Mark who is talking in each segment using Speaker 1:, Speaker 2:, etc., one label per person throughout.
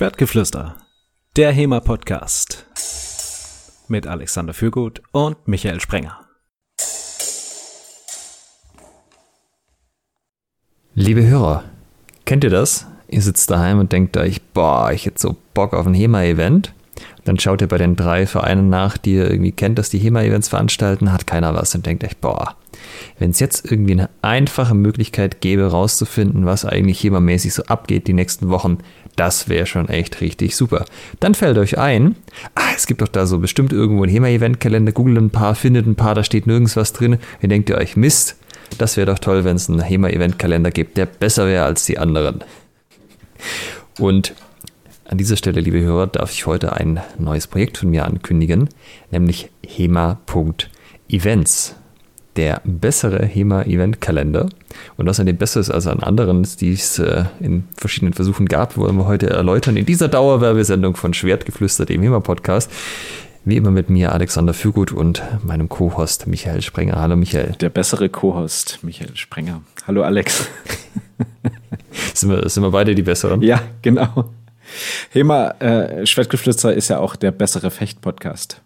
Speaker 1: Schwertgeflüster, der HEMA-Podcast mit Alexander Fürgut und Michael Sprenger.
Speaker 2: Liebe Hörer, kennt ihr das? Ihr sitzt daheim und denkt euch, boah, ich hätte so Bock auf ein HEMA-Event. Dann schaut ihr bei den drei Vereinen nach, die ihr irgendwie kennt, dass die HEMA-Events veranstalten, hat keiner was und denkt euch, boah, wenn es jetzt irgendwie eine einfache Möglichkeit gäbe, rauszufinden, was eigentlich HEMA-mäßig so abgeht die nächsten Wochen, das wäre schon echt richtig super. Dann fällt euch ein, ah, es gibt doch da so bestimmt irgendwo einen HEMA-Event-Kalender, googelt ein paar, findet ein paar, da steht nirgends was drin. Ihr denkt ihr euch, Mist, das wäre doch toll, wenn es einen HEMA-Event-Kalender gibt, der besser wäre als die anderen. Und an dieser Stelle, liebe Hörer, darf ich heute ein neues Projekt von mir ankündigen, nämlich HEMA.events der bessere HEMA-Event-Kalender. Und was an dem besser ist als an anderen, die es äh, in verschiedenen Versuchen gab, wollen wir heute erläutern in dieser Dauerwerbesendung von Schwertgeflüster, dem HEMA-Podcast. Wie immer mit mir Alexander Fürgut und meinem Co-Host Michael Sprenger. Hallo Michael.
Speaker 1: Der bessere Co-Host Michael Sprenger. Hallo Alex.
Speaker 2: sind, wir, sind wir beide die besseren?
Speaker 1: Ja, genau. HEMA äh, Schwertgeflüster ist ja auch der bessere Fecht-Podcast.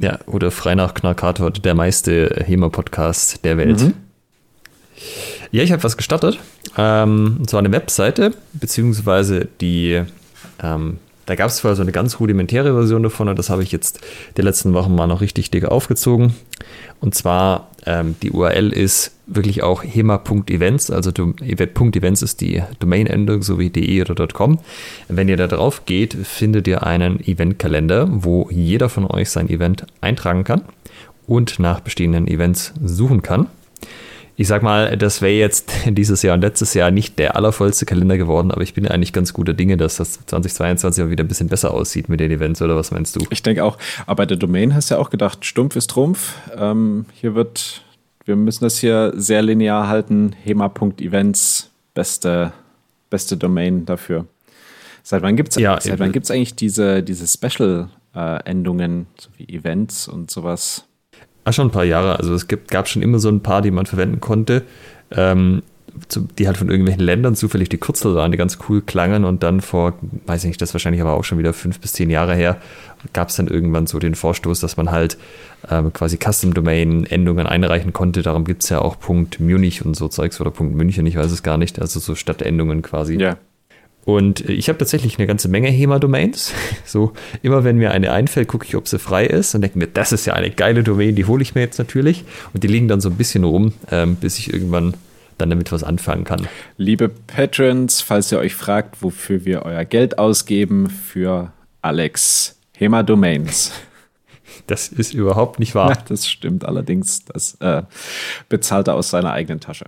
Speaker 2: Ja, oder frei nach Knarkator, der meiste HEMA-Podcast der Welt. Mhm. Ja, ich habe was gestartet. Ähm, und zwar eine Webseite, beziehungsweise die, ähm, da gab es zwar so eine ganz rudimentäre Version davon, und das habe ich jetzt die letzten Wochen mal noch richtig dick aufgezogen. Und zwar, ähm, die URL ist wirklich auch hema.events, also .events ist die Domain-Endung, so wie de oder .com. Wenn ihr da drauf geht, findet ihr einen Eventkalender, wo jeder von euch sein Event eintragen kann und nach bestehenden Events suchen kann. Ich sag mal, das wäre jetzt dieses Jahr und letztes Jahr nicht der allervollste Kalender geworden, aber ich bin eigentlich ganz guter Dinge, dass das 2022 auch wieder ein bisschen besser aussieht mit den Events, oder was meinst du?
Speaker 1: Ich denke auch, aber bei der Domain hast du ja auch gedacht, Stumpf ist Trumpf. Ähm, hier wird, wir müssen das hier sehr linear halten. Hema.events, beste, beste Domain dafür. Seit wann gibt es ja, seit wann gibt's eigentlich diese, diese Special-Endungen, äh, so wie Events und sowas?
Speaker 2: Ah, schon ein paar Jahre. Also es gibt, gab schon immer so ein paar, die man verwenden konnte, ähm, zu, die halt von irgendwelchen Ländern zufällig die Kürzel waren, die ganz cool klangen und dann vor, weiß ich nicht, das wahrscheinlich aber auch schon wieder fünf bis zehn Jahre her, gab es dann irgendwann so den Vorstoß, dass man halt ähm, quasi Custom-Domain-Endungen einreichen konnte. Darum gibt es ja auch Punkt Munich und so Zeugs oder Punkt München, ich weiß es gar nicht, also so Stadtendungen quasi. Ja. Und ich habe tatsächlich eine ganze Menge HEMA-Domains. So, immer wenn mir eine einfällt, gucke ich, ob sie frei ist und denke mir, das ist ja eine geile Domain, die hole ich mir jetzt natürlich. Und die liegen dann so ein bisschen rum, ähm, bis ich irgendwann dann damit was anfangen kann.
Speaker 1: Liebe Patrons, falls ihr euch fragt, wofür wir euer Geld ausgeben, für Alex HEMA-Domains.
Speaker 2: Das ist überhaupt nicht wahr. Ja,
Speaker 1: das stimmt allerdings. Das äh, bezahlt er aus seiner eigenen Tasche.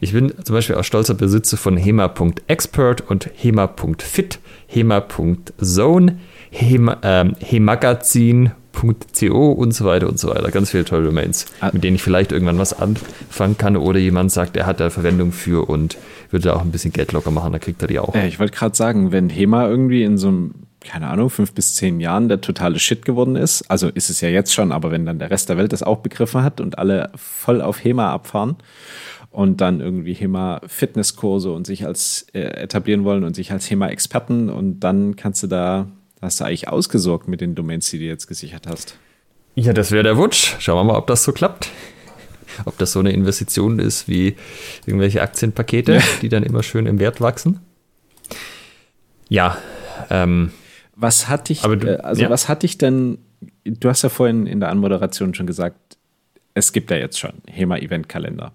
Speaker 2: Ich bin zum Beispiel auch stolzer Besitzer von HEMA.expert und HEMA.fit, HEMA.zone, HEMA, ähm, HEMagazin.co und so weiter und so weiter. Ganz viele tolle Domains, ah. mit denen ich vielleicht irgendwann was anfangen kann oder jemand sagt, er hat da Verwendung für und würde da auch ein bisschen Geld locker machen, dann kriegt er die auch.
Speaker 1: Äh, ich wollte gerade sagen, wenn HEMA irgendwie in so einem keine Ahnung, fünf bis zehn Jahren der totale Shit geworden ist. Also ist es ja jetzt schon, aber wenn dann der Rest der Welt das auch begriffen hat und alle voll auf HEMA abfahren und dann irgendwie HEMA Fitnesskurse und sich als äh, etablieren wollen und sich als HEMA Experten und dann kannst du da, hast du eigentlich ausgesorgt mit den Domains, die du jetzt gesichert hast.
Speaker 2: Ja, das wäre der Wunsch. Schauen wir mal, ob das so klappt. Ob das so eine Investition ist wie irgendwelche Aktienpakete, ja. die dann immer schön im Wert wachsen. Ja. Ähm,
Speaker 1: was hat dich, du, äh, also ja. was hat dich denn, du hast ja vorhin in der Anmoderation schon gesagt, es gibt ja jetzt schon HEMA Event Kalender.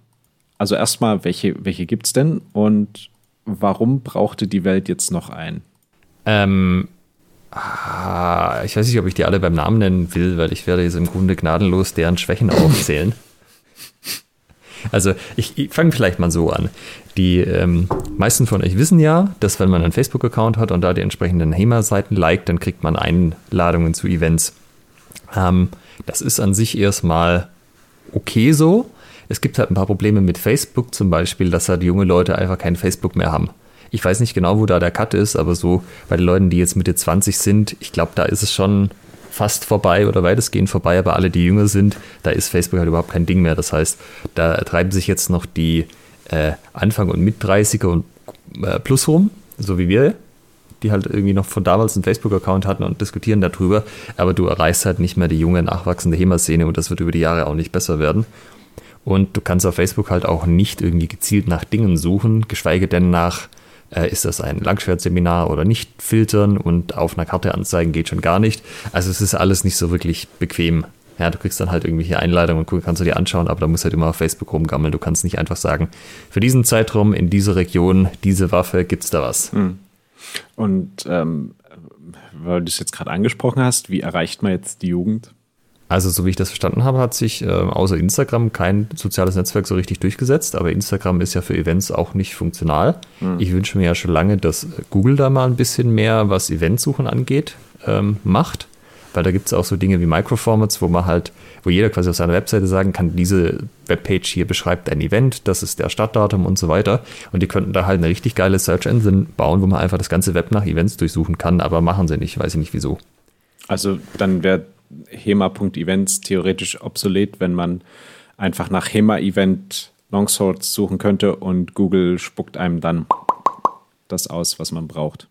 Speaker 1: Also erstmal, welche, welche gibt es denn und warum brauchte die Welt jetzt noch einen?
Speaker 2: Ähm, ah, ich weiß nicht, ob ich die alle beim Namen nennen will, weil ich werde jetzt im Grunde gnadenlos deren Schwächen aufzählen. Also ich, ich fange vielleicht mal so an. Die ähm, meisten von euch wissen ja, dass wenn man einen Facebook-Account hat und da die entsprechenden HEMA-Seiten liked, dann kriegt man Einladungen zu Events. Ähm, das ist an sich erstmal okay so. Es gibt halt ein paar Probleme mit Facebook zum Beispiel, dass halt junge Leute einfach kein Facebook mehr haben. Ich weiß nicht genau, wo da der Cut ist, aber so bei den Leuten, die jetzt Mitte 20 sind, ich glaube, da ist es schon fast vorbei oder weitestgehend vorbei, aber alle, die jünger sind, da ist Facebook halt überhaupt kein Ding mehr. Das heißt, da treiben sich jetzt noch die äh, Anfang- und Mit-30er und äh, plus rum, so wie wir. die halt irgendwie noch von damals einen Facebook-Account hatten und diskutieren darüber, aber du erreichst halt nicht mehr die junge, nachwachsende HEMA-Szene und das wird über die Jahre auch nicht besser werden. Und du kannst auf Facebook halt auch nicht irgendwie gezielt nach Dingen suchen, geschweige denn nach, äh, ist das ein Langschwertseminar oder nicht, filtern und auf einer Karte anzeigen geht schon gar nicht. Also es ist alles nicht so wirklich bequem. Ja, du kriegst dann halt irgendwelche Einladungen und kannst du dir anschauen, aber da musst du halt immer auf Facebook rumgammeln. Du kannst nicht einfach sagen, für diesen Zeitraum in dieser Region, diese Waffe, gibt es da was. Hm.
Speaker 1: Und ähm, weil du es jetzt gerade angesprochen hast, wie erreicht man jetzt die Jugend?
Speaker 2: Also, so wie ich das verstanden habe, hat sich äh, außer Instagram kein soziales Netzwerk so richtig durchgesetzt, aber Instagram ist ja für Events auch nicht funktional. Mhm. Ich wünsche mir ja schon lange, dass Google da mal ein bisschen mehr, was Eventsuchen angeht, ähm, macht weil da gibt es auch so Dinge wie Microformats, wo man halt, wo jeder quasi auf seiner Webseite sagen kann, diese Webpage hier beschreibt ein Event, das ist der Startdatum und so weiter. Und die könnten da halt eine richtig geile Search Engine bauen, wo man einfach das ganze Web nach Events durchsuchen kann, aber machen sie nicht, weiß ich nicht wieso.
Speaker 1: Also dann wäre HEMA.events theoretisch obsolet, wenn man einfach nach HEMA-Event Longsorts suchen könnte und Google spuckt einem dann das aus, was man braucht.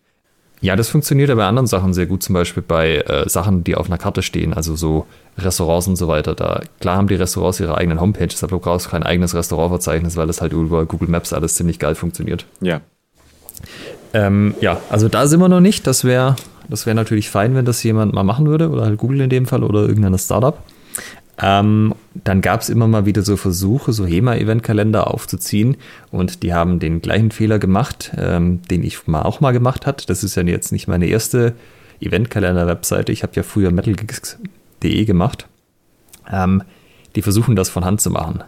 Speaker 2: Ja, das funktioniert ja bei anderen Sachen sehr gut, zum Beispiel bei äh, Sachen, die auf einer Karte stehen, also so Restaurants und so weiter. Da klar haben die Restaurants ihre eigenen Homepages, aber du brauchst kein eigenes Restaurantverzeichnis, weil das halt über Google Maps alles ziemlich geil funktioniert.
Speaker 1: Ja.
Speaker 2: Ähm, ja, also da sind wir noch nicht. Das wäre das wär natürlich fein, wenn das jemand mal machen würde, oder halt Google in dem Fall oder irgendein Startup. Ähm, dann gab es immer mal wieder so Versuche, so HEMA-Eventkalender aufzuziehen und die haben den gleichen Fehler gemacht, ähm, den ich mal auch mal gemacht hat. Das ist ja jetzt nicht meine erste Eventkalender-Webseite. Ich habe ja früher metalgeeks.de gemacht. Ähm, die versuchen das von Hand zu machen.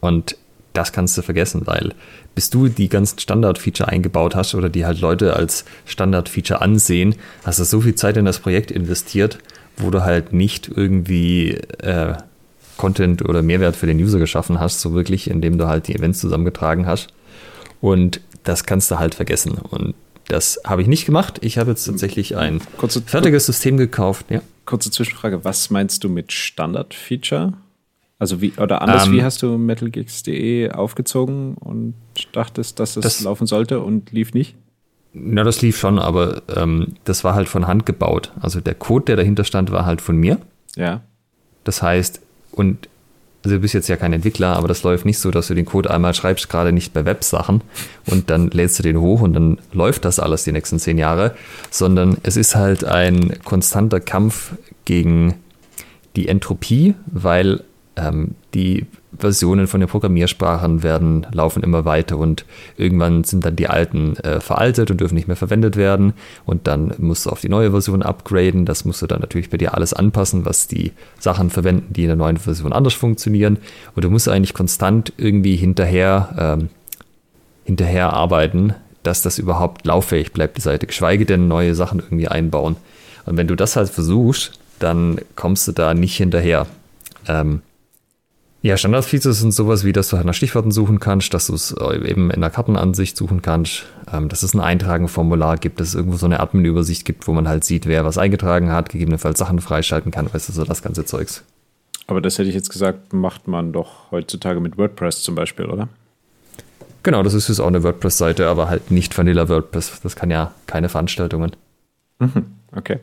Speaker 2: Und das kannst du vergessen, weil bis du die ganzen Standard-Feature eingebaut hast oder die halt Leute als Standard-Feature ansehen, hast du so viel Zeit in das Projekt investiert, wo du halt nicht irgendwie äh, Content oder Mehrwert für den User geschaffen hast, so wirklich, indem du halt die Events zusammengetragen hast. Und das kannst du halt vergessen. Und das habe ich nicht gemacht. Ich habe jetzt tatsächlich ein kurze, fertiges System gekauft. Ja.
Speaker 1: Kurze Zwischenfrage: Was meinst du mit Standard-Feature? Also wie, oder anders, um, wie ähm. hast du metalgeeks.de aufgezogen und dachtest, dass es das laufen sollte und lief nicht?
Speaker 2: Na, das lief schon, aber ähm, das war halt von Hand gebaut. Also der Code, der dahinter stand, war halt von mir.
Speaker 1: Ja.
Speaker 2: Das heißt, und also du bist jetzt ja kein Entwickler, aber das läuft nicht so, dass du den Code einmal schreibst, gerade nicht bei Websachen und dann lädst du den hoch und dann läuft das alles die nächsten zehn Jahre, sondern es ist halt ein konstanter Kampf gegen die Entropie, weil ähm, die Versionen von den Programmiersprachen werden, laufen immer weiter und irgendwann sind dann die alten äh, veraltet und dürfen nicht mehr verwendet werden und dann musst du auf die neue Version upgraden. Das musst du dann natürlich bei dir alles anpassen, was die Sachen verwenden, die in der neuen Version anders funktionieren. Und du musst eigentlich konstant irgendwie hinterher, ähm, hinterher arbeiten, dass das überhaupt lauffähig bleibt, die Seite, geschweige denn neue Sachen irgendwie einbauen. Und wenn du das halt versuchst, dann kommst du da nicht hinterher. Ähm, ja, Standardfeatures sind sowas wie, dass du halt nach Stichworten suchen kannst, dass du es äh, eben in der Kartenansicht suchen kannst, ähm, dass es ein Eintragenformular gibt, dass es irgendwo so eine Admin-Übersicht gibt, wo man halt sieht, wer was eingetragen hat, gegebenenfalls Sachen freischalten kann, weißt du, so das ganze Zeugs.
Speaker 1: Aber das hätte ich jetzt gesagt, macht man doch heutzutage mit WordPress zum Beispiel, oder?
Speaker 2: Genau, das ist jetzt auch eine WordPress-Seite, aber halt nicht Vanilla WordPress. Das kann ja keine Veranstaltungen.
Speaker 1: Mhm, okay.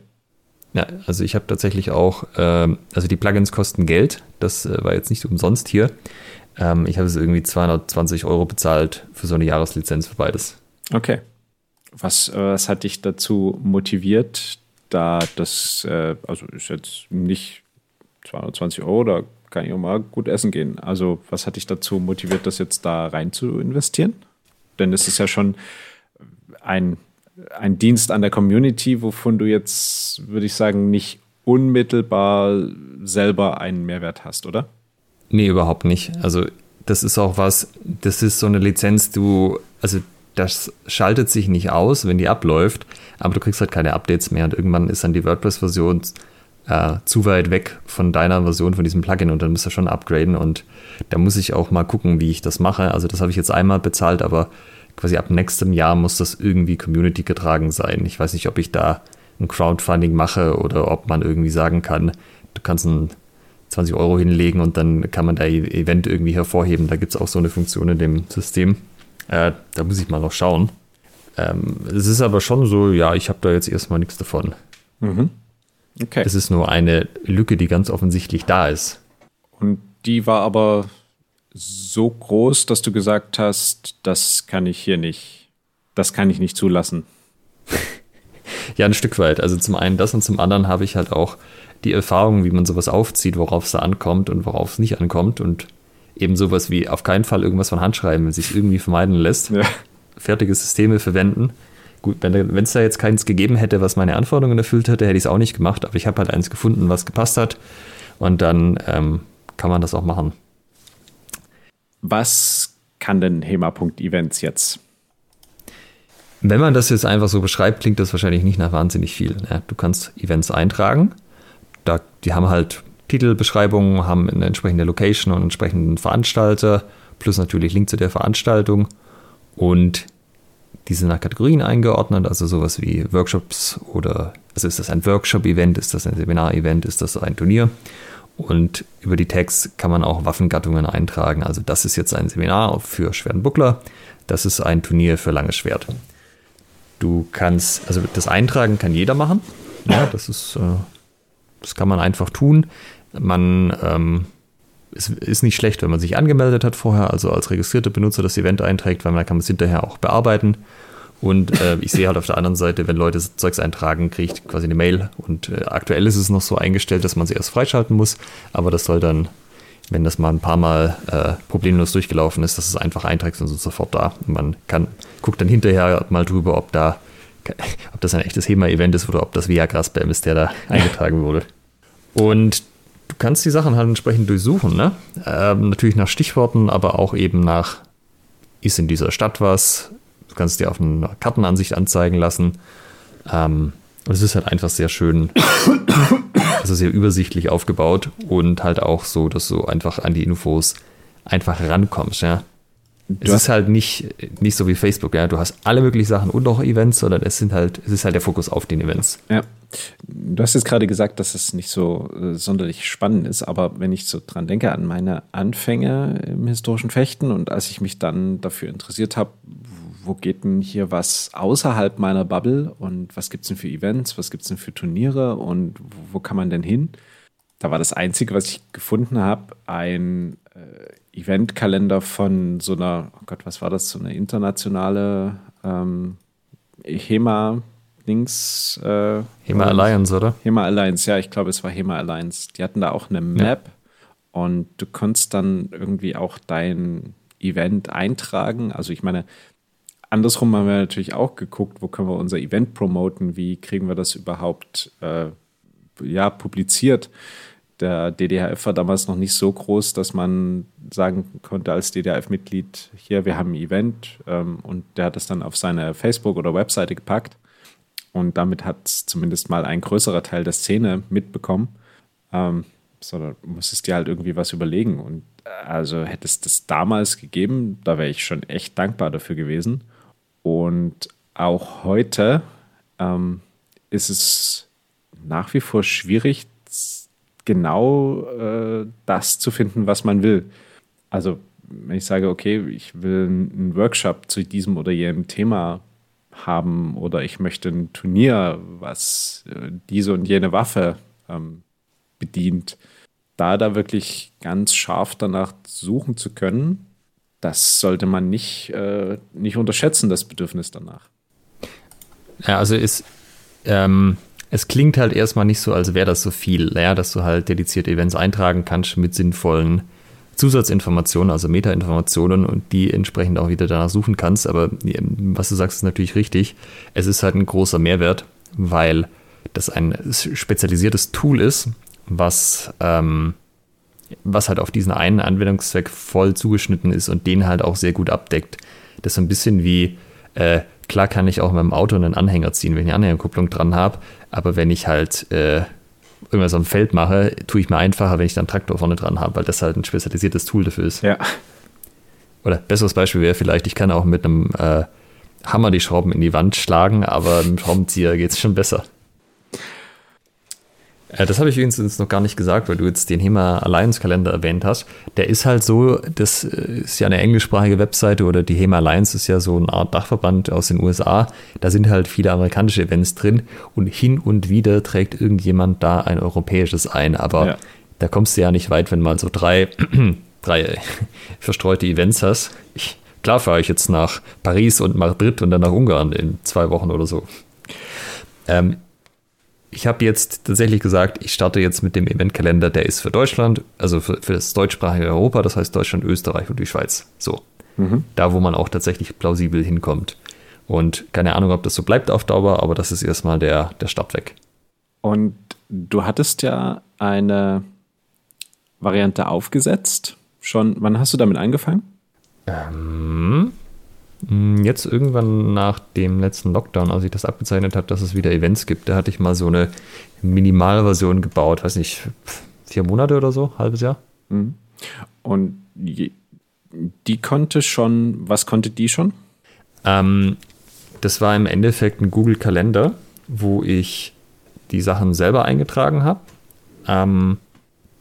Speaker 2: Ja, also ich habe tatsächlich auch, ähm, also die Plugins kosten Geld, das äh, war jetzt nicht umsonst hier. Ähm, ich habe es irgendwie 220 Euro bezahlt für so eine Jahreslizenz für beides.
Speaker 1: Okay. Was, äh, was hat dich dazu motiviert, da das, äh, also ist jetzt nicht 220 Euro, da kann ich auch mal gut essen gehen. Also was hat dich dazu motiviert, das jetzt da rein zu investieren? Denn es ist ja schon ein ein Dienst an der Community, wovon du jetzt, würde ich sagen, nicht unmittelbar selber einen Mehrwert hast, oder?
Speaker 2: Nee, überhaupt nicht. Also das ist auch was, das ist so eine Lizenz, du, also das schaltet sich nicht aus, wenn die abläuft, aber du kriegst halt keine Updates mehr und irgendwann ist dann die WordPress-Version äh, zu weit weg von deiner Version von diesem Plugin und dann musst du schon upgraden und da muss ich auch mal gucken, wie ich das mache. Also das habe ich jetzt einmal bezahlt, aber quasi ab nächstem Jahr muss das irgendwie Community getragen sein. Ich weiß nicht, ob ich da ein Crowdfunding mache oder ob man irgendwie sagen kann, du kannst ein 20 Euro hinlegen und dann kann man da Event irgendwie hervorheben. Da gibt es auch so eine Funktion in dem System. Äh, da muss ich mal noch schauen. Ähm, es ist aber schon so, ja, ich habe da jetzt erstmal nichts davon. Mhm. Okay. Es ist nur eine Lücke, die ganz offensichtlich da ist.
Speaker 1: Und die war aber so groß, dass du gesagt hast, das kann ich hier nicht, das kann ich nicht zulassen.
Speaker 2: ja, ein Stück weit. Also zum einen das und zum anderen habe ich halt auch die Erfahrung, wie man sowas aufzieht, worauf es da ankommt und worauf es nicht ankommt und eben sowas wie auf keinen Fall irgendwas von Hand schreiben, wenn sich irgendwie vermeiden lässt. Ja. Fertige Systeme verwenden. Gut, wenn es da jetzt keins gegeben hätte, was meine Anforderungen erfüllt hätte, hätte ich es auch nicht gemacht, aber ich habe halt eins gefunden, was gepasst hat und dann ähm, kann man das auch machen.
Speaker 1: Was kann denn HEMA.events jetzt?
Speaker 2: Wenn man das jetzt einfach so beschreibt, klingt das wahrscheinlich nicht nach wahnsinnig viel. Ja, du kannst Events eintragen. Da, die haben halt Titelbeschreibungen, haben eine entsprechende Location und einen entsprechenden Veranstalter, plus natürlich Link zu der Veranstaltung. Und die sind nach Kategorien eingeordnet, also sowas wie Workshops oder, also ist das ein Workshop-Event, ist das ein Seminar-Event, ist das ein Turnier? Und über die Tags kann man auch Waffengattungen eintragen. Also das ist jetzt ein Seminar für schweren Buckler, das ist ein Turnier für langes Schwert. Du kannst, also das Eintragen kann jeder machen. Ja, das ist, äh, das kann man einfach tun. Man ähm, es ist nicht schlecht, wenn man sich angemeldet hat vorher, also als registrierter Benutzer das Event einträgt, weil man kann es hinterher auch bearbeiten. Und äh, ich sehe halt auf der anderen Seite, wenn Leute Zeugs eintragen, kriege ich quasi eine Mail. Und äh, aktuell ist es noch so eingestellt, dass man sie erst freischalten muss. Aber das soll dann, wenn das mal ein paar Mal äh, problemlos durchgelaufen ist, dass es einfach einträgt und so sofort da. Und man kann, guckt dann hinterher mal drüber, ob da, ob das ein echtes HEMA-Event ist oder ob das Viagra-Spam ist, der da eingetragen wurde. Und du kannst die Sachen halt entsprechend durchsuchen, ne? Ähm, natürlich nach Stichworten, aber auch eben nach, ist in dieser Stadt was, kannst es dir auf einer Kartenansicht anzeigen lassen. Ähm, und es ist halt einfach sehr schön, also sehr übersichtlich aufgebaut und halt auch so, dass du einfach an die Infos einfach rankommst, ja. Du es ist halt nicht, nicht so wie Facebook, ja. Du hast alle möglichen Sachen und auch Events, sondern es sind halt, es ist halt der Fokus auf den Events.
Speaker 1: Ja. Du hast jetzt gerade gesagt, dass es nicht so äh, sonderlich spannend ist, aber wenn ich so dran denke an meine Anfänge im historischen Fechten und als ich mich dann dafür interessiert habe, wo geht denn hier was außerhalb meiner Bubble und was gibt es denn für Events, was gibt es denn für Turniere und wo, kann man denn hin? Da war das Einzige, was ich gefunden habe, ein äh, Eventkalender von so einer, oh Gott, was war das, so eine internationale ähm, HEMA Dings. Äh,
Speaker 2: HEMA Alliance, oder?
Speaker 1: HEMA Alliance, ja, ich glaube, es war HEMA Alliance. Die hatten da auch eine Map ja. und du konntest dann irgendwie auch dein Event eintragen. Also ich meine, andersrum haben wir natürlich auch geguckt, wo können wir unser Event promoten, wie kriegen wir das überhaupt äh, ja, publiziert. Der DDHF war damals noch nicht so groß, dass man sagen konnte als DDHF-Mitglied, hier, wir haben ein Event ähm, und der hat es dann auf seine Facebook- oder Webseite gepackt. Und damit hat zumindest mal ein größerer Teil der Szene mitbekommen. Ähm, sondern musstest dir halt irgendwie was überlegen. Und äh, also hätte es das damals gegeben, da wäre ich schon echt dankbar dafür gewesen. Und auch heute ähm, ist es nach wie vor schwierig, genau äh, das zu finden, was man will. Also, wenn ich sage, okay, ich will einen Workshop zu diesem oder jenem Thema haben oder ich möchte ein Turnier, was äh, diese und jene Waffe ähm, bedient, da da wirklich ganz scharf danach suchen zu können, das sollte man nicht, äh, nicht unterschätzen, das Bedürfnis danach.
Speaker 2: Ja, also es, ähm, es klingt halt erstmal nicht so, als wäre das so viel, ja, dass du halt dedizierte Events eintragen kannst mit sinnvollen Zusatzinformationen, also Metainformationen und die entsprechend auch wieder danach suchen kannst. Aber was du sagst, ist natürlich richtig. Es ist halt ein großer Mehrwert, weil das ein spezialisiertes Tool ist, was ähm, was halt auf diesen einen Anwendungszweck voll zugeschnitten ist und den halt auch sehr gut abdeckt. Das ist so ein bisschen wie, äh, klar kann ich auch mit dem Auto einen Anhänger ziehen, wenn ich eine Anhängerkupplung dran habe, aber wenn ich halt äh, irgendwas am Feld mache, tue ich mir einfacher, wenn ich dann einen Traktor vorne dran habe, weil das halt ein spezialisiertes Tool dafür ist.
Speaker 1: Ja.
Speaker 2: Oder besseres Beispiel wäre vielleicht, ich kann auch mit einem äh, Hammer die Schrauben in die Wand schlagen, aber mit dem Schraubenzieher geht es schon besser. Äh, das habe ich übrigens noch gar nicht gesagt, weil du jetzt den HEMA Alliance Kalender erwähnt hast. Der ist halt so, das äh, ist ja eine englischsprachige Webseite oder die HEMA Alliance ist ja so eine Art Dachverband aus den USA. Da sind halt viele amerikanische Events drin und hin und wieder trägt irgendjemand da ein europäisches ein. Aber ja. da kommst du ja nicht weit, wenn mal so drei, drei verstreute Events hast. Ich, klar fahre ich jetzt nach Paris und Madrid und dann nach Ungarn in zwei Wochen oder so. Ähm, ich habe jetzt tatsächlich gesagt, ich starte jetzt mit dem Eventkalender, der ist für Deutschland, also für, für das deutschsprachige Europa, das heißt Deutschland, Österreich und die Schweiz. So. Mhm. Da, wo man auch tatsächlich plausibel hinkommt. Und keine Ahnung, ob das so bleibt auf Dauer, aber das ist erstmal der, der Start weg.
Speaker 1: Und du hattest ja eine Variante aufgesetzt. Schon, wann hast du damit angefangen?
Speaker 2: Ähm, hm, jetzt irgendwann nach dem letzten Lockdown, als ich das abgezeichnet habe, dass es wieder Events gibt, da hatte ich mal so eine Minimalversion gebaut, weiß nicht, vier Monate oder so, halbes Jahr. Mhm.
Speaker 1: Und die, konnte schon, was konnte die schon?
Speaker 2: Ähm, das war im Endeffekt ein Google-Kalender, wo ich die Sachen selber eingetragen habe. Ähm,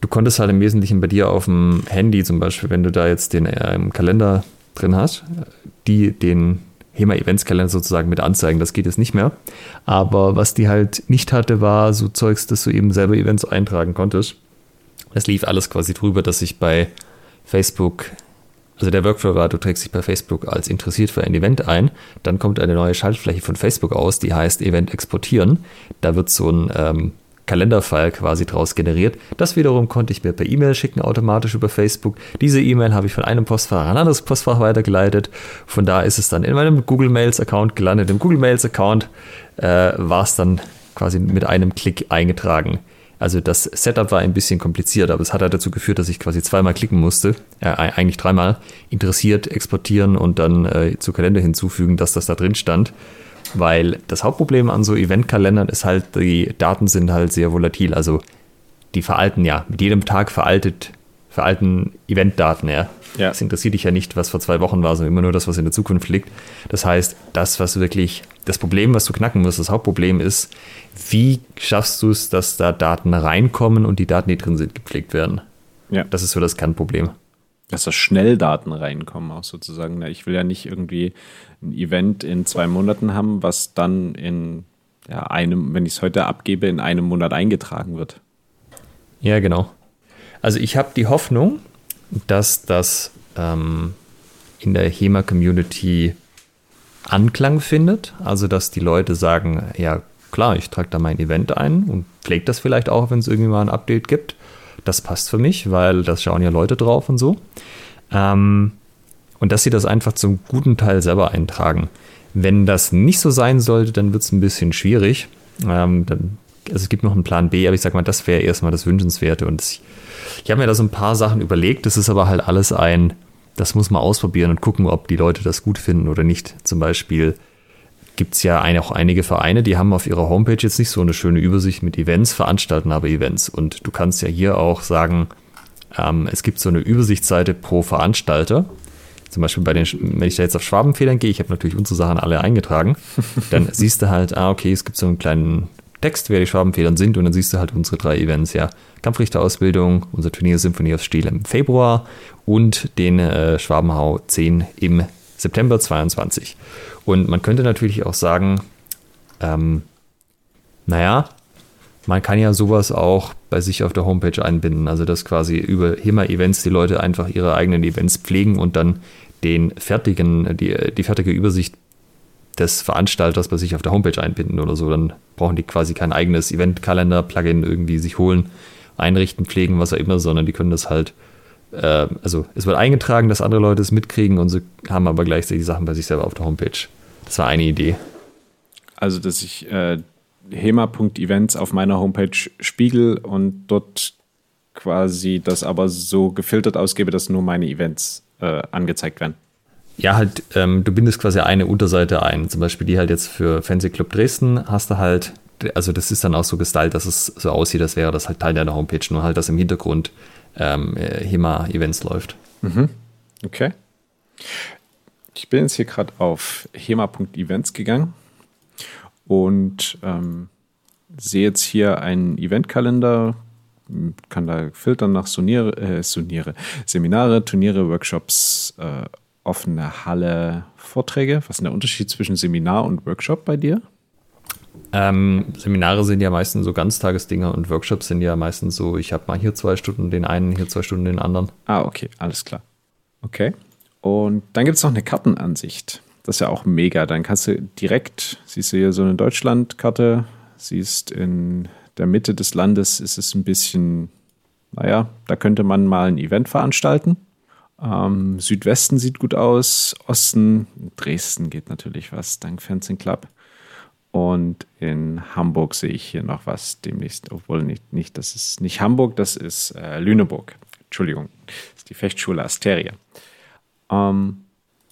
Speaker 2: du konntest halt im Wesentlichen bei dir auf dem Handy zum Beispiel, wenn du da jetzt den äh, Kalender drin hast, die den HEMA-Eventskalender sozusagen mit anzeigen. Das geht jetzt nicht mehr. Aber was die halt nicht hatte, war so Zeugs, dass du eben selber Events eintragen konntest. Das lief alles quasi drüber, dass ich bei Facebook, also der Workflow war, du trägst dich bei Facebook als interessiert für ein Event ein, dann kommt eine neue Schaltfläche von Facebook aus, die heißt Event exportieren. Da wird so ein ähm, Kalenderfile quasi draus generiert. Das wiederum konnte ich mir per E-Mail schicken, automatisch über Facebook. Diese E-Mail habe ich von einem Postfach an ein anderes Postfach weitergeleitet. Von da ist es dann in meinem Google Mails Account gelandet. Im Google Mails Account äh, war es dann quasi mit einem Klick eingetragen. Also das Setup war ein bisschen kompliziert, aber es hat halt dazu geführt, dass ich quasi zweimal klicken musste, äh, eigentlich dreimal, interessiert, exportieren und dann äh, zu Kalender hinzufügen, dass das da drin stand. Weil das Hauptproblem an so Eventkalendern ist halt, die Daten sind halt sehr volatil. Also die veralten ja. Mit jedem Tag veraltet, veralten Eventdaten, ja. ja. Das interessiert dich ja nicht, was vor zwei Wochen war, sondern immer nur das, was in der Zukunft liegt. Das heißt, das, was wirklich, das Problem, was du knacken musst, das Hauptproblem ist, wie schaffst du es, dass da Daten reinkommen und die Daten, die drin sind, gepflegt werden? Ja. Das ist so das Kernproblem
Speaker 1: dass da schnell Daten reinkommen, auch sozusagen. Ich will ja nicht irgendwie ein Event in zwei Monaten haben, was dann in ja, einem, wenn ich es heute abgebe, in einem Monat eingetragen wird.
Speaker 2: Ja, genau. Also ich habe die Hoffnung, dass das ähm, in der HEMA-Community Anklang findet. Also dass die Leute sagen, ja klar, ich trage da mein Event ein und pflege das vielleicht auch, wenn es irgendwie mal ein Update gibt das passt für mich, weil das schauen ja Leute drauf und so. Ähm, und dass sie das einfach zum guten Teil selber eintragen. Wenn das nicht so sein sollte, dann wird es ein bisschen schwierig. Ähm, dann, also es gibt noch einen Plan B, aber ich sag mal, das wäre erstmal das Wünschenswerte. Und ich, ich habe mir da so ein paar Sachen überlegt. Das ist aber halt alles ein, das muss man ausprobieren und gucken, ob die Leute das gut finden oder nicht. Zum Beispiel gibt es ja auch einige Vereine, die haben auf ihrer Homepage jetzt nicht so eine schöne Übersicht mit Events, veranstalten aber Events. Und du kannst ja hier auch sagen, ähm, es gibt so eine Übersichtsseite pro Veranstalter. Zum Beispiel bei den, wenn ich da jetzt auf Schwabenfedern gehe, ich habe natürlich unsere Sachen alle eingetragen, dann siehst du halt, ah, okay, es gibt so einen kleinen Text, wer die Schwabenfedern sind, und dann siehst du halt unsere drei Events, ja. Kampfrichterausbildung, unser Turnier Symphonie of Steel im Februar und den äh, Schwabenhau 10 im September 22. Und man könnte natürlich auch sagen, ähm, naja, man kann ja sowas auch bei sich auf der Homepage einbinden. Also dass quasi über HEMA-Events die Leute einfach ihre eigenen Events pflegen und dann den fertigen, die, die fertige Übersicht des Veranstalters bei sich auf der Homepage einbinden oder so. Dann brauchen die quasi kein eigenes Event-Kalender-Plugin irgendwie sich holen, einrichten, pflegen, was auch immer, sondern die können das halt äh, also es wird eingetragen, dass andere Leute es mitkriegen und sie haben aber gleichzeitig die Sachen bei sich selber auf der Homepage. Das war eine Idee.
Speaker 1: Also, dass ich äh, hema.events auf meiner Homepage spiegel und dort quasi das aber so gefiltert ausgebe, dass nur meine Events äh, angezeigt werden.
Speaker 2: Ja, halt, ähm, du bindest quasi eine Unterseite ein. Zum Beispiel die halt jetzt für Fancy Club Dresden hast du halt, also das ist dann auch so gestylt, dass es so aussieht, als wäre das halt Teil deiner Homepage, nur halt, dass im Hintergrund ähm, HEMA-Events läuft.
Speaker 1: Mhm. Okay. Ich bin jetzt hier gerade auf hema.events gegangen und ähm, sehe jetzt hier einen Eventkalender, kann da filtern nach Soniere, äh, Soniere Seminare, Turniere, Workshops, äh, offene Halle, Vorträge. Was ist der Unterschied zwischen Seminar und Workshop bei dir?
Speaker 2: Ähm, Seminare sind ja meistens so Ganztagesdinger und Workshops sind ja meistens so, ich habe mal hier zwei Stunden den einen, hier zwei Stunden den anderen.
Speaker 1: Ah, okay, alles klar. Okay. Und dann gibt es noch eine Kartenansicht. Das ist ja auch mega. Dann kannst du direkt, siehst du hier so eine Deutschlandkarte, siehst in der Mitte des Landes ist es ein bisschen, naja, da könnte man mal ein Event veranstalten. Ähm, Südwesten sieht gut aus, Osten, Dresden geht natürlich was, dank Fencing Club. Und in Hamburg sehe ich hier noch was demnächst, obwohl nicht, nicht das ist nicht Hamburg, das ist äh, Lüneburg. Entschuldigung, das ist die Fechtschule Asteria.
Speaker 2: Ähm,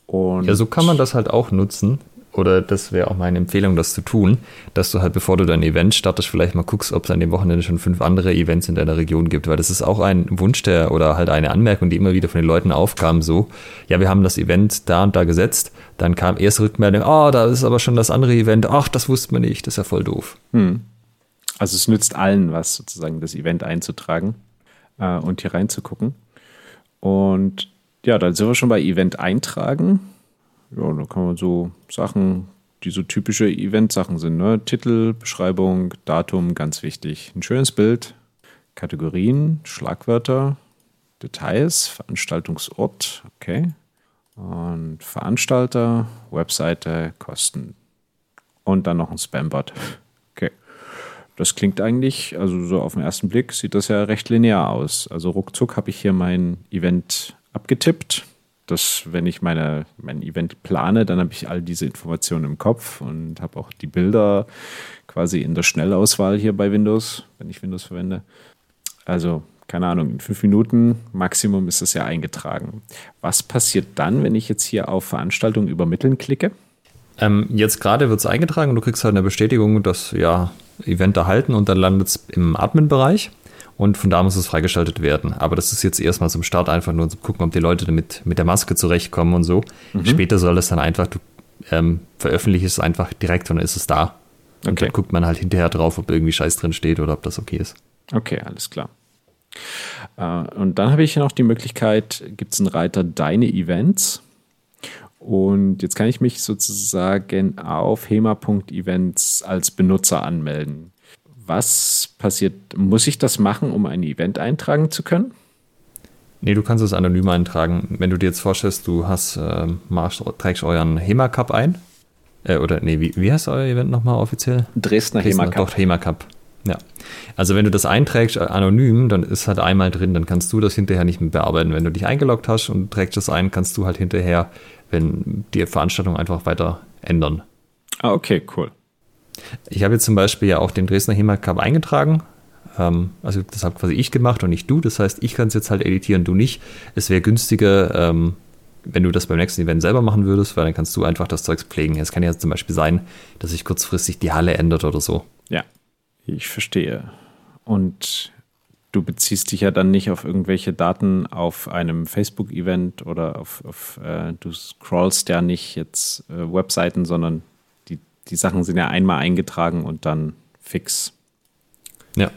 Speaker 2: und ja, so kann man das halt auch nutzen. Oder das wäre auch meine Empfehlung, das zu tun, dass du halt, bevor du dein Event startest, vielleicht mal guckst, ob es an dem Wochenende schon fünf andere Events in deiner Region gibt, weil das ist auch ein Wunsch der oder halt eine Anmerkung, die immer wieder von den Leuten aufkam, so, ja, wir haben das Event da und da gesetzt, dann kam erste Rückmeldung, oh, da ist aber schon das andere Event, ach, das wusste man nicht, das ist ja voll doof. Hm.
Speaker 1: Also es nützt allen was, sozusagen das Event einzutragen äh, und hier reinzugucken. Und ja, dann sind wir schon bei Event eintragen. Ja, da kann man so Sachen, die so typische Event-Sachen sind, ne? Titel, Beschreibung, Datum, ganz wichtig. Ein schönes Bild, Kategorien, Schlagwörter, Details, Veranstaltungsort, okay. Und Veranstalter, Webseite, Kosten. Und dann noch ein Spambot. Okay. Das klingt eigentlich, also so auf den ersten Blick sieht das ja recht linear aus. Also ruckzuck habe ich hier mein Event abgetippt. Das, wenn ich meine, mein Event plane, dann habe ich all diese Informationen im Kopf und habe auch die Bilder quasi in der Schnellauswahl hier bei Windows, wenn ich Windows verwende. Also, keine Ahnung, in fünf Minuten Maximum ist das ja eingetragen. Was passiert dann, wenn ich jetzt hier auf Veranstaltungen übermitteln klicke?
Speaker 2: Ähm, jetzt gerade wird es eingetragen und du kriegst halt eine Bestätigung, dass ja Event erhalten und dann landet es im Admin-Bereich und von da muss es freigeschaltet werden. Aber das ist jetzt erstmal zum Start einfach nur zu gucken, ob die Leute damit mit der Maske zurechtkommen und so. Mhm. Später soll es dann einfach, du ähm, veröffentlichst es einfach direkt und dann ist es da. Und okay. dann guckt man halt hinterher drauf, ob irgendwie Scheiß drin steht oder ob das okay ist.
Speaker 1: Okay, alles klar. Äh, und dann habe ich hier noch die Möglichkeit, gibt es einen Reiter Deine Events. Und jetzt kann ich mich sozusagen auf hema.events als Benutzer anmelden was passiert? Muss ich das machen, um ein Event eintragen zu können?
Speaker 2: Nee, du kannst es anonym eintragen. Wenn du dir jetzt vorstellst, du hast, äh, machst, trägst euren HEMA Cup ein. Äh, oder, nee, wie, wie heißt euer Event nochmal offiziell?
Speaker 1: Dresdner, Dresdner HEMA
Speaker 2: Cup. Doch, HEMA Cup. Ja. Also, wenn du das einträgst äh, anonym, dann ist halt einmal drin, dann kannst du das hinterher nicht mehr bearbeiten. Wenn du dich eingeloggt hast und trägst das ein, kannst du halt hinterher, wenn die Veranstaltung einfach weiter ändern.
Speaker 1: Ah, okay, cool.
Speaker 2: Ich habe jetzt zum Beispiel ja auch den Dresdner HEMA Cup eingetragen. Ähm, also das habe quasi ich gemacht und nicht du. Das heißt, ich kann es jetzt halt editieren, du nicht. Es wäre günstiger, ähm, wenn du das beim nächsten Event selber machen würdest, weil dann kannst du einfach das Zeugs pflegen. Es kann ja zum Beispiel sein, dass sich kurzfristig die Halle ändert oder so.
Speaker 1: Ja, ich verstehe. Und du beziehst dich ja dann nicht auf irgendwelche Daten auf einem Facebook-Event oder auf, auf äh, du scrollst ja nicht jetzt äh, Webseiten, sondern die Sachen sind ja einmal eingetragen und dann fix.
Speaker 2: Ja.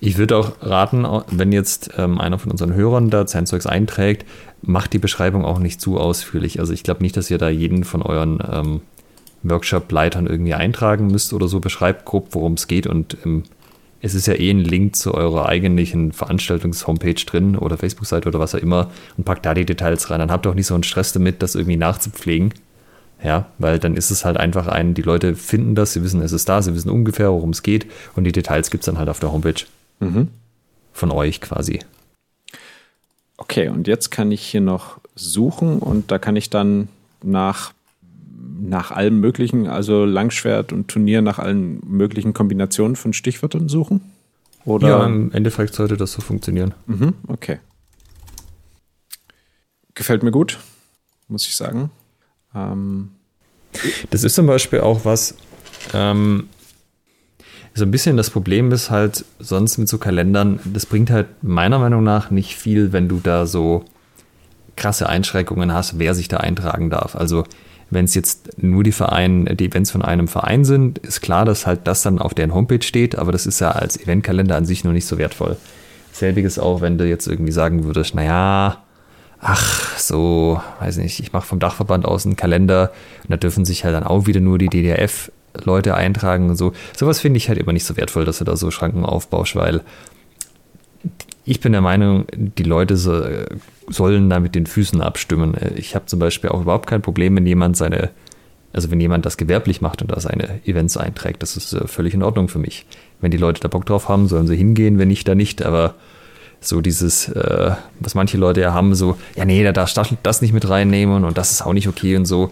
Speaker 2: Ich würde auch raten, wenn jetzt ähm, einer von unseren Hörern da sein einträgt, macht die Beschreibung auch nicht zu ausführlich. Also ich glaube nicht, dass ihr da jeden von euren ähm, Workshop-Leitern irgendwie eintragen müsst oder so. Beschreibt grob, worum es geht und ähm, es ist ja eh ein Link zu eurer eigentlichen Veranstaltungs-Homepage drin oder Facebook-Seite oder was auch immer und packt da die Details rein. Dann habt ihr auch nicht so einen Stress damit, das irgendwie nachzupflegen. Ja, weil dann ist es halt einfach ein, die Leute finden das, sie wissen, es ist da, sie wissen ungefähr, worum es geht und die Details gibt es dann halt auf der Homepage. Mhm. Von euch quasi.
Speaker 1: Okay, und jetzt kann ich hier noch suchen und da kann ich dann nach, nach allem möglichen, also Langschwert und Turnier nach allen möglichen Kombinationen von Stichwörtern suchen?
Speaker 2: Oder? Ja, im Endeffekt sollte das so funktionieren.
Speaker 1: Mhm, okay. Gefällt mir gut, muss ich sagen. Ähm,
Speaker 2: das ist zum Beispiel auch was, ähm, so ein bisschen das Problem ist halt sonst mit so Kalendern, das bringt halt meiner Meinung nach nicht viel, wenn du da so krasse Einschränkungen hast, wer sich da eintragen darf. Also Wenn es jetzt nur die Verein, die Events von einem Verein sind, ist klar, dass halt das dann auf deren Homepage steht, aber das ist ja als Eventkalender an sich noch nicht so wertvoll. Selbiges auch, wenn du jetzt irgendwie sagen würdest, naja, ach, so, weiß nicht, ich mache vom Dachverband aus einen Kalender und da dürfen sich halt dann auch wieder nur die DDF-Leute eintragen und so. Sowas finde ich halt immer nicht so wertvoll, dass du da so Schranken aufbaust, weil ich bin der Meinung, die Leute so, sollen da mit den Füßen abstimmen. Ich habe zum Beispiel auch überhaupt kein Problem, wenn jemand seine, also wenn jemand das gewerblich macht und da seine Events einträgt, das ist äh, völlig in Ordnung für mich. Wenn die Leute da Bock drauf haben, sollen sie hingehen, wenn nicht, da nicht, aber so dieses, äh, was manche Leute ja haben, so, ja, nee, da darfst du das nicht mit reinnehmen und das ist auch nicht okay und so,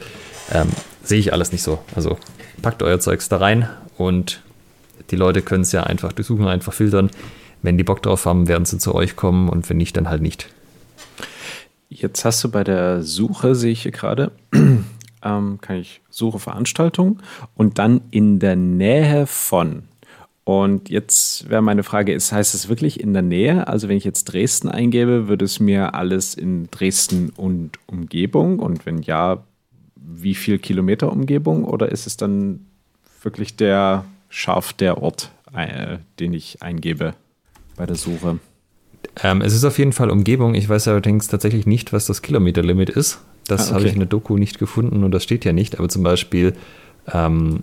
Speaker 2: ähm, sehe ich alles nicht so. Also packt euer Zeugs da rein und die Leute können es ja einfach durchsuchen, einfach filtern. Wenn die Bock drauf haben, werden sie zu euch kommen und wenn nicht, dann halt nicht.
Speaker 1: Jetzt hast du bei der Suche, sehe ich hier gerade, ähm, kann ich Suche Veranstaltung und dann in der Nähe von. Und jetzt wäre meine Frage, ist, heißt es wirklich in der Nähe? Also wenn ich jetzt Dresden eingebe, würde es mir alles in Dresden und Umgebung? Und wenn ja, wie viel Kilometer Umgebung? Oder ist es dann wirklich der scharf der Ort, äh, den ich eingebe bei der Suche?
Speaker 2: Ähm, es ist auf jeden Fall Umgebung. Ich weiß allerdings tatsächlich nicht, was das Kilometerlimit ist. Das ah, okay. habe ich in der Doku nicht gefunden und das steht ja nicht. Aber zum Beispiel ähm,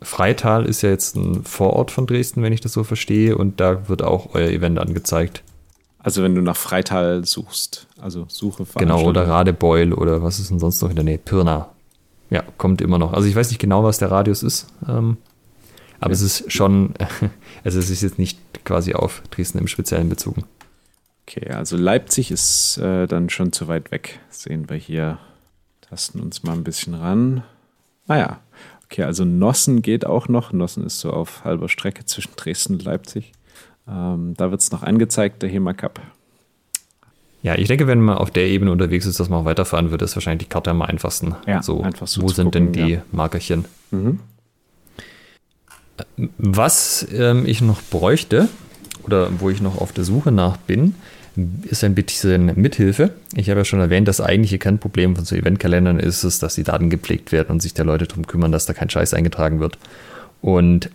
Speaker 2: Freital ist ja jetzt ein Vorort von Dresden, wenn ich das so verstehe, und da wird auch euer Event angezeigt.
Speaker 1: Also wenn du nach Freital suchst, also Suche
Speaker 2: Genau, oder Radebeul oder was ist denn sonst noch in der Nähe? Pirna. Ja, kommt immer noch. Also ich weiß nicht genau, was der Radius ist, ähm, aber ja. es ist schon, also es ist jetzt nicht quasi auf Dresden im Speziellen bezogen.
Speaker 1: Okay, also Leipzig ist äh, dann schon zu weit weg. Sehen wir hier. Tasten uns mal ein bisschen ran. Naja, ah Okay, also Nossen geht auch noch. Nossen ist so auf halber Strecke zwischen Dresden und Leipzig. Ähm, da wird es noch angezeigt, der HEMA Cup.
Speaker 2: Ja, ich denke, wenn man auf der Ebene unterwegs ist, dass man auch weiterfahren wird, ist wahrscheinlich die Karte am einfachsten.
Speaker 1: Ja, so, einfach so
Speaker 2: wo sind gucken, denn die ja. Markerchen? Mhm. Was ähm, ich noch bräuchte oder wo ich noch auf der Suche nach bin, ist ein bisschen Mithilfe. Ich habe ja schon erwähnt, das eigentliche Kernproblem von so Eventkalendern ist es, dass die Daten gepflegt werden und sich der Leute darum kümmern, dass da kein Scheiß eingetragen wird. Und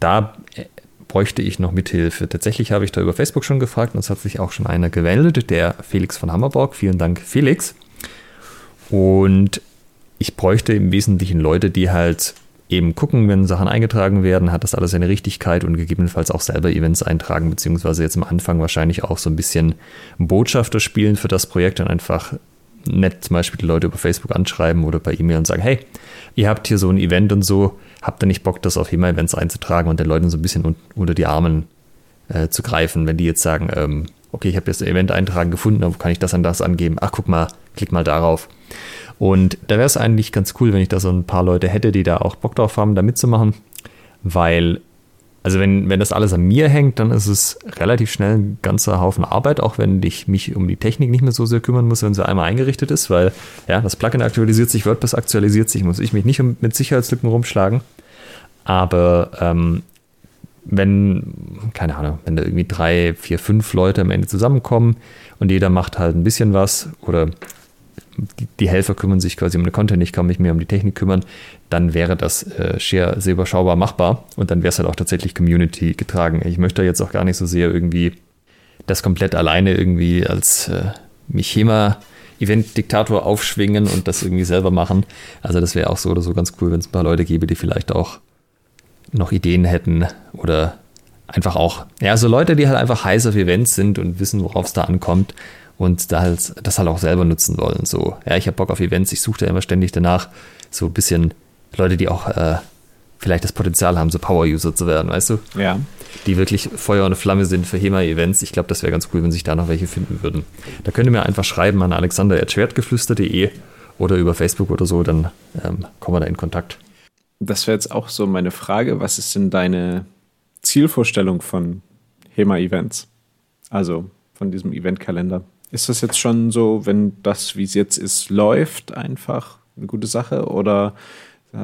Speaker 2: da äh, bräuchte ich noch Mithilfe. Tatsächlich habe ich da über Facebook schon gefragt und es hat sich auch schon einer gemeldet, der Felix von Hammerborg. Vielen Dank, Felix. Und ich bräuchte im Wesentlichen Leute, die halt eben gucken, wenn Sachen eingetragen werden, hat das alles seine Richtigkeit und gegebenenfalls auch selber Events eintragen, beziehungsweise jetzt am Anfang wahrscheinlich auch so ein bisschen Botschafter spielen für das Projekt und einfach nett zum Beispiel die Leute über Facebook anschreiben oder per E-Mail und sagen, hey, ihr habt hier so ein Event und so, habt ihr nicht Bock, das auf HEMA-Events einzutragen und den Leuten so ein bisschen un unter die Armen äh, zu greifen, wenn die jetzt sagen, ähm, okay, ich habe jetzt ein Event eintragen gefunden, wo kann ich das an das angeben? Ach, guck mal, klick mal darauf. Und da wäre es eigentlich ganz cool, wenn ich da so ein paar Leute hätte, die da auch Bock drauf haben, da mitzumachen. Weil, also wenn, wenn das alles an mir hängt, dann ist es relativ schnell ein ganzer Haufen Arbeit, auch wenn ich mich um die Technik nicht mehr so sehr kümmern muss, wenn sie einmal eingerichtet ist, weil ja, das Plugin aktualisiert sich, WordPress aktualisiert sich, muss ich mich nicht mit Sicherheitslücken rumschlagen. Aber ähm, wenn, keine Ahnung, wenn da irgendwie drei, vier, fünf Leute am Ende zusammenkommen und jeder macht halt ein bisschen was oder die, Helfer kümmern sich quasi um den Content, ich kann mich mehr um die Technik kümmern, dann wäre das äh, sehr, sehr überschaubar machbar und dann wäre es halt auch tatsächlich Community getragen. Ich möchte jetzt auch gar nicht so sehr irgendwie das komplett alleine irgendwie als äh, Michema Event-Diktator aufschwingen und das irgendwie selber machen. Also das wäre auch so oder so ganz cool, wenn es ein paar Leute gäbe, die vielleicht auch noch Ideen hätten oder einfach auch, ja, so Leute, die halt einfach heiß auf Events sind und wissen, worauf es da ankommt und da halt, das halt auch selber nutzen wollen. So, ja, ich habe Bock auf Events, ich suche da immer ständig danach so ein bisschen Leute, die auch äh, vielleicht das Potenzial haben, so Power-User zu werden, weißt du?
Speaker 1: Ja.
Speaker 2: Die wirklich Feuer und Flamme sind für HEMA-Events. Ich glaube, das wäre ganz cool, wenn sich da noch welche finden würden. Da könnt ihr mir einfach schreiben an alexander.schwertgeflüster.de oder über Facebook oder so, dann ähm, kommen wir da in Kontakt.
Speaker 1: Das wäre jetzt auch so meine Frage. Was ist denn deine Zielvorstellung von HEMA-Events? Also von diesem Eventkalender? Ist das jetzt schon so, wenn das, wie es jetzt ist, läuft, einfach eine gute Sache oder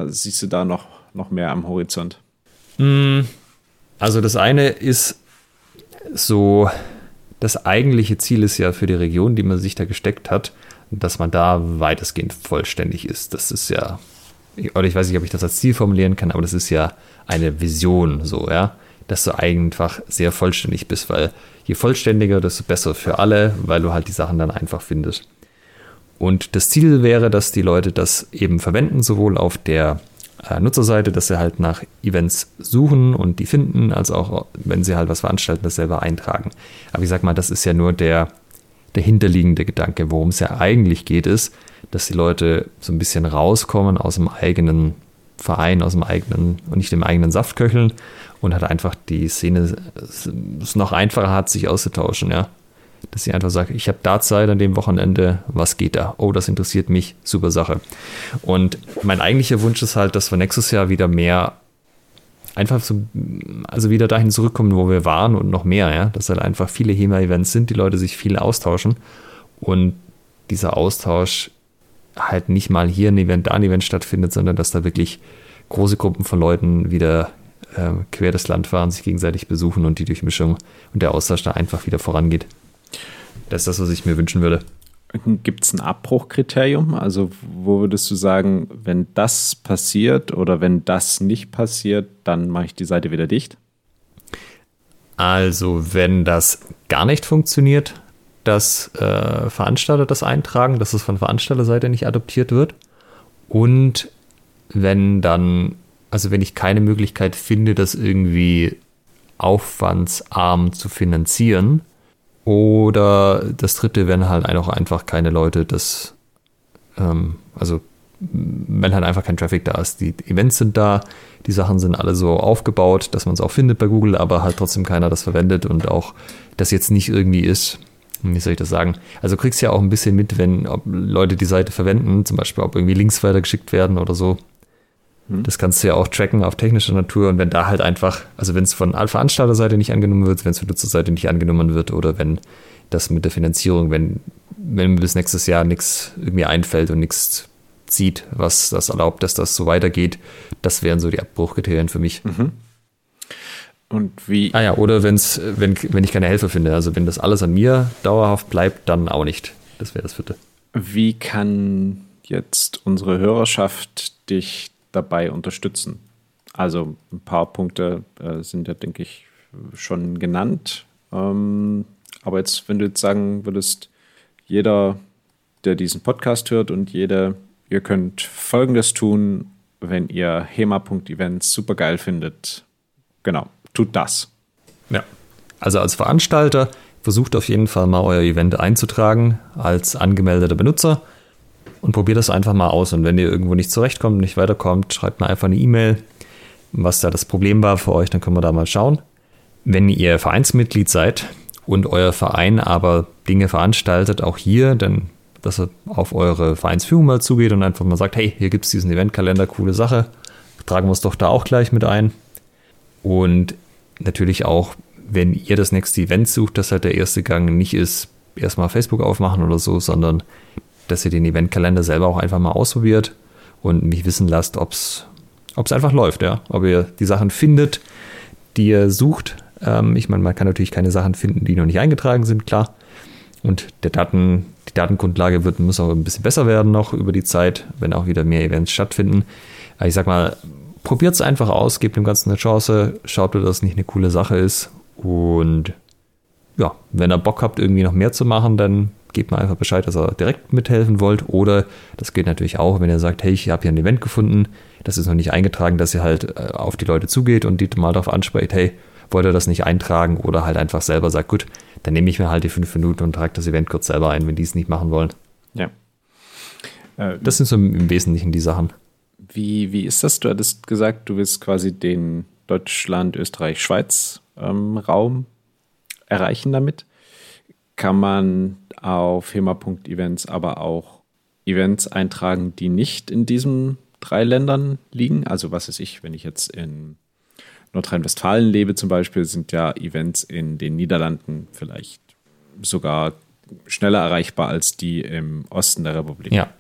Speaker 1: siehst du da noch, noch mehr am Horizont?
Speaker 2: Hm, also das eine ist so, das eigentliche Ziel ist ja für die Region, die man sich da gesteckt hat, dass man da weitestgehend vollständig ist. Das ist ja, oder ich weiß nicht, ob ich das als Ziel formulieren kann, aber das ist ja eine Vision so, ja, dass du einfach sehr vollständig bist, weil je vollständiger, desto besser für alle, weil du halt die Sachen dann einfach findest. Und das Ziel wäre, dass die Leute das eben verwenden, sowohl auf der äh, Nutzerseite, dass sie halt nach Events suchen und die finden, als auch wenn sie halt was veranstalten, das selber eintragen. Aber ich sag mal, das ist ja nur der, der hinterliegende Gedanke. Worum es ja eigentlich geht, ist, dass die Leute so ein bisschen rauskommen aus dem eigenen Verein, aus dem eigenen und nicht dem eigenen Saft köcheln und halt einfach die Szene es noch einfacher hat, sich auszutauschen, ja. Dass sie einfach sagt, ich habe da Zeit an dem Wochenende, was geht da? Oh, das interessiert mich, super Sache. Und mein eigentlicher Wunsch ist halt, dass wir nächstes Jahr wieder mehr einfach so, also wieder dahin zurückkommen, wo wir waren und noch mehr, ja. Dass halt einfach viele HEMA-Events sind, die Leute sich viel austauschen und dieser Austausch halt nicht mal hier ein Event, da ein Event stattfindet, sondern dass da wirklich große Gruppen von Leuten wieder äh, quer das Land fahren, sich gegenseitig besuchen und die Durchmischung und der Austausch da einfach wieder vorangeht. Das ist das, was ich mir wünschen würde.
Speaker 1: Gibt es ein Abbruchkriterium? Also, wo würdest du sagen, wenn das passiert oder wenn das nicht passiert, dann mache ich die Seite wieder dicht?
Speaker 2: Also, wenn das gar nicht funktioniert, dass äh, Veranstalter das eintragen, dass es von Veranstalterseite nicht adoptiert wird. Und wenn dann, also wenn ich keine Möglichkeit finde, das irgendwie aufwandsarm zu finanzieren, oder das dritte, wenn halt auch einfach keine Leute das, ähm, also wenn halt einfach kein Traffic da ist. Die Events sind da, die Sachen sind alle so aufgebaut, dass man es auch findet bei Google, aber halt trotzdem keiner das verwendet und auch das jetzt nicht irgendwie ist, wie soll ich das sagen? Also du kriegst ja auch ein bisschen mit, wenn Leute die Seite verwenden, zum Beispiel ob irgendwie Links weitergeschickt werden oder so. Hm. Das kannst du ja auch tracken auf technischer Natur und wenn da halt einfach, also wenn es von Veranstalterseite nicht angenommen wird, wenn es von Nutzerseite nicht angenommen wird oder wenn das mit der Finanzierung, wenn, wenn mir bis nächstes Jahr nichts irgendwie einfällt und nichts zieht, was das erlaubt, dass das so weitergeht, das wären so die Abbruchkriterien für mich. Mhm.
Speaker 1: Und wie.
Speaker 2: Ah ja, oder wenn's, wenn, wenn ich keine Helfer finde. Also wenn das alles an mir dauerhaft bleibt, dann auch nicht. Das wäre das vierte.
Speaker 1: Wie kann jetzt unsere Hörerschaft dich dabei unterstützen? Also ein paar Punkte äh, sind ja, denke ich, schon genannt. Ähm, aber jetzt, wenn du jetzt sagen würdest, jeder, der diesen Podcast hört und jede, ihr könnt Folgendes tun, wenn ihr HEMA.events super geil findet. Genau, tut das.
Speaker 2: Ja. Also als Veranstalter versucht auf jeden Fall mal euer Event einzutragen als angemeldeter Benutzer und probiert das einfach mal aus. Und wenn ihr irgendwo nicht zurechtkommt, nicht weiterkommt, schreibt mir einfach eine E-Mail, was da das Problem war für euch, dann können wir da mal schauen. Wenn ihr Vereinsmitglied seid und euer Verein aber Dinge veranstaltet, auch hier, dann dass er auf eure Vereinsführung mal zugeht und einfach mal sagt, hey, hier gibt es diesen Eventkalender, coole Sache, tragen wir es doch da auch gleich mit ein. Und natürlich auch, wenn ihr das nächste Event sucht, dass halt der erste Gang nicht ist, erstmal Facebook aufmachen oder so, sondern dass ihr den Eventkalender selber auch einfach mal ausprobiert und mich wissen lasst, ob es einfach läuft, ja. Ob ihr die Sachen findet, die ihr sucht. Ähm, ich meine, man kann natürlich keine Sachen finden, die noch nicht eingetragen sind, klar. Und der Daten, die Datengrundlage wird, muss auch ein bisschen besser werden noch über die Zeit, wenn auch wieder mehr Events stattfinden. Aber ich sag mal, probiert es einfach aus, gebt dem Ganzen eine Chance, schaut, ob das nicht eine coole Sache ist. Und ja, wenn ihr Bock habt, irgendwie noch mehr zu machen, dann gebt mir einfach Bescheid, dass ihr direkt mithelfen wollt. Oder das geht natürlich auch, wenn ihr sagt, hey, ich habe hier ein Event gefunden, das ist noch nicht eingetragen, dass ihr halt äh, auf die Leute zugeht und die mal darauf anspricht, hey, wollt ihr das nicht eintragen? Oder halt einfach selber sagt, gut, dann nehme ich mir halt die fünf Minuten und trage das Event kurz selber ein, wenn die es nicht machen wollen.
Speaker 1: Ja.
Speaker 2: Äh, das sind so im Wesentlichen die Sachen.
Speaker 1: Wie, wie ist das? Du hattest gesagt, du willst quasi den Deutschland, Österreich, Schweiz ähm, Raum erreichen damit. Kann man auf HEMA.events aber auch Events eintragen, die nicht in diesen drei Ländern liegen? Also was weiß ich, wenn ich jetzt in Nordrhein-Westfalen lebe zum Beispiel, sind ja Events in den Niederlanden vielleicht sogar schneller erreichbar als die im Osten der Republik.
Speaker 2: Ja.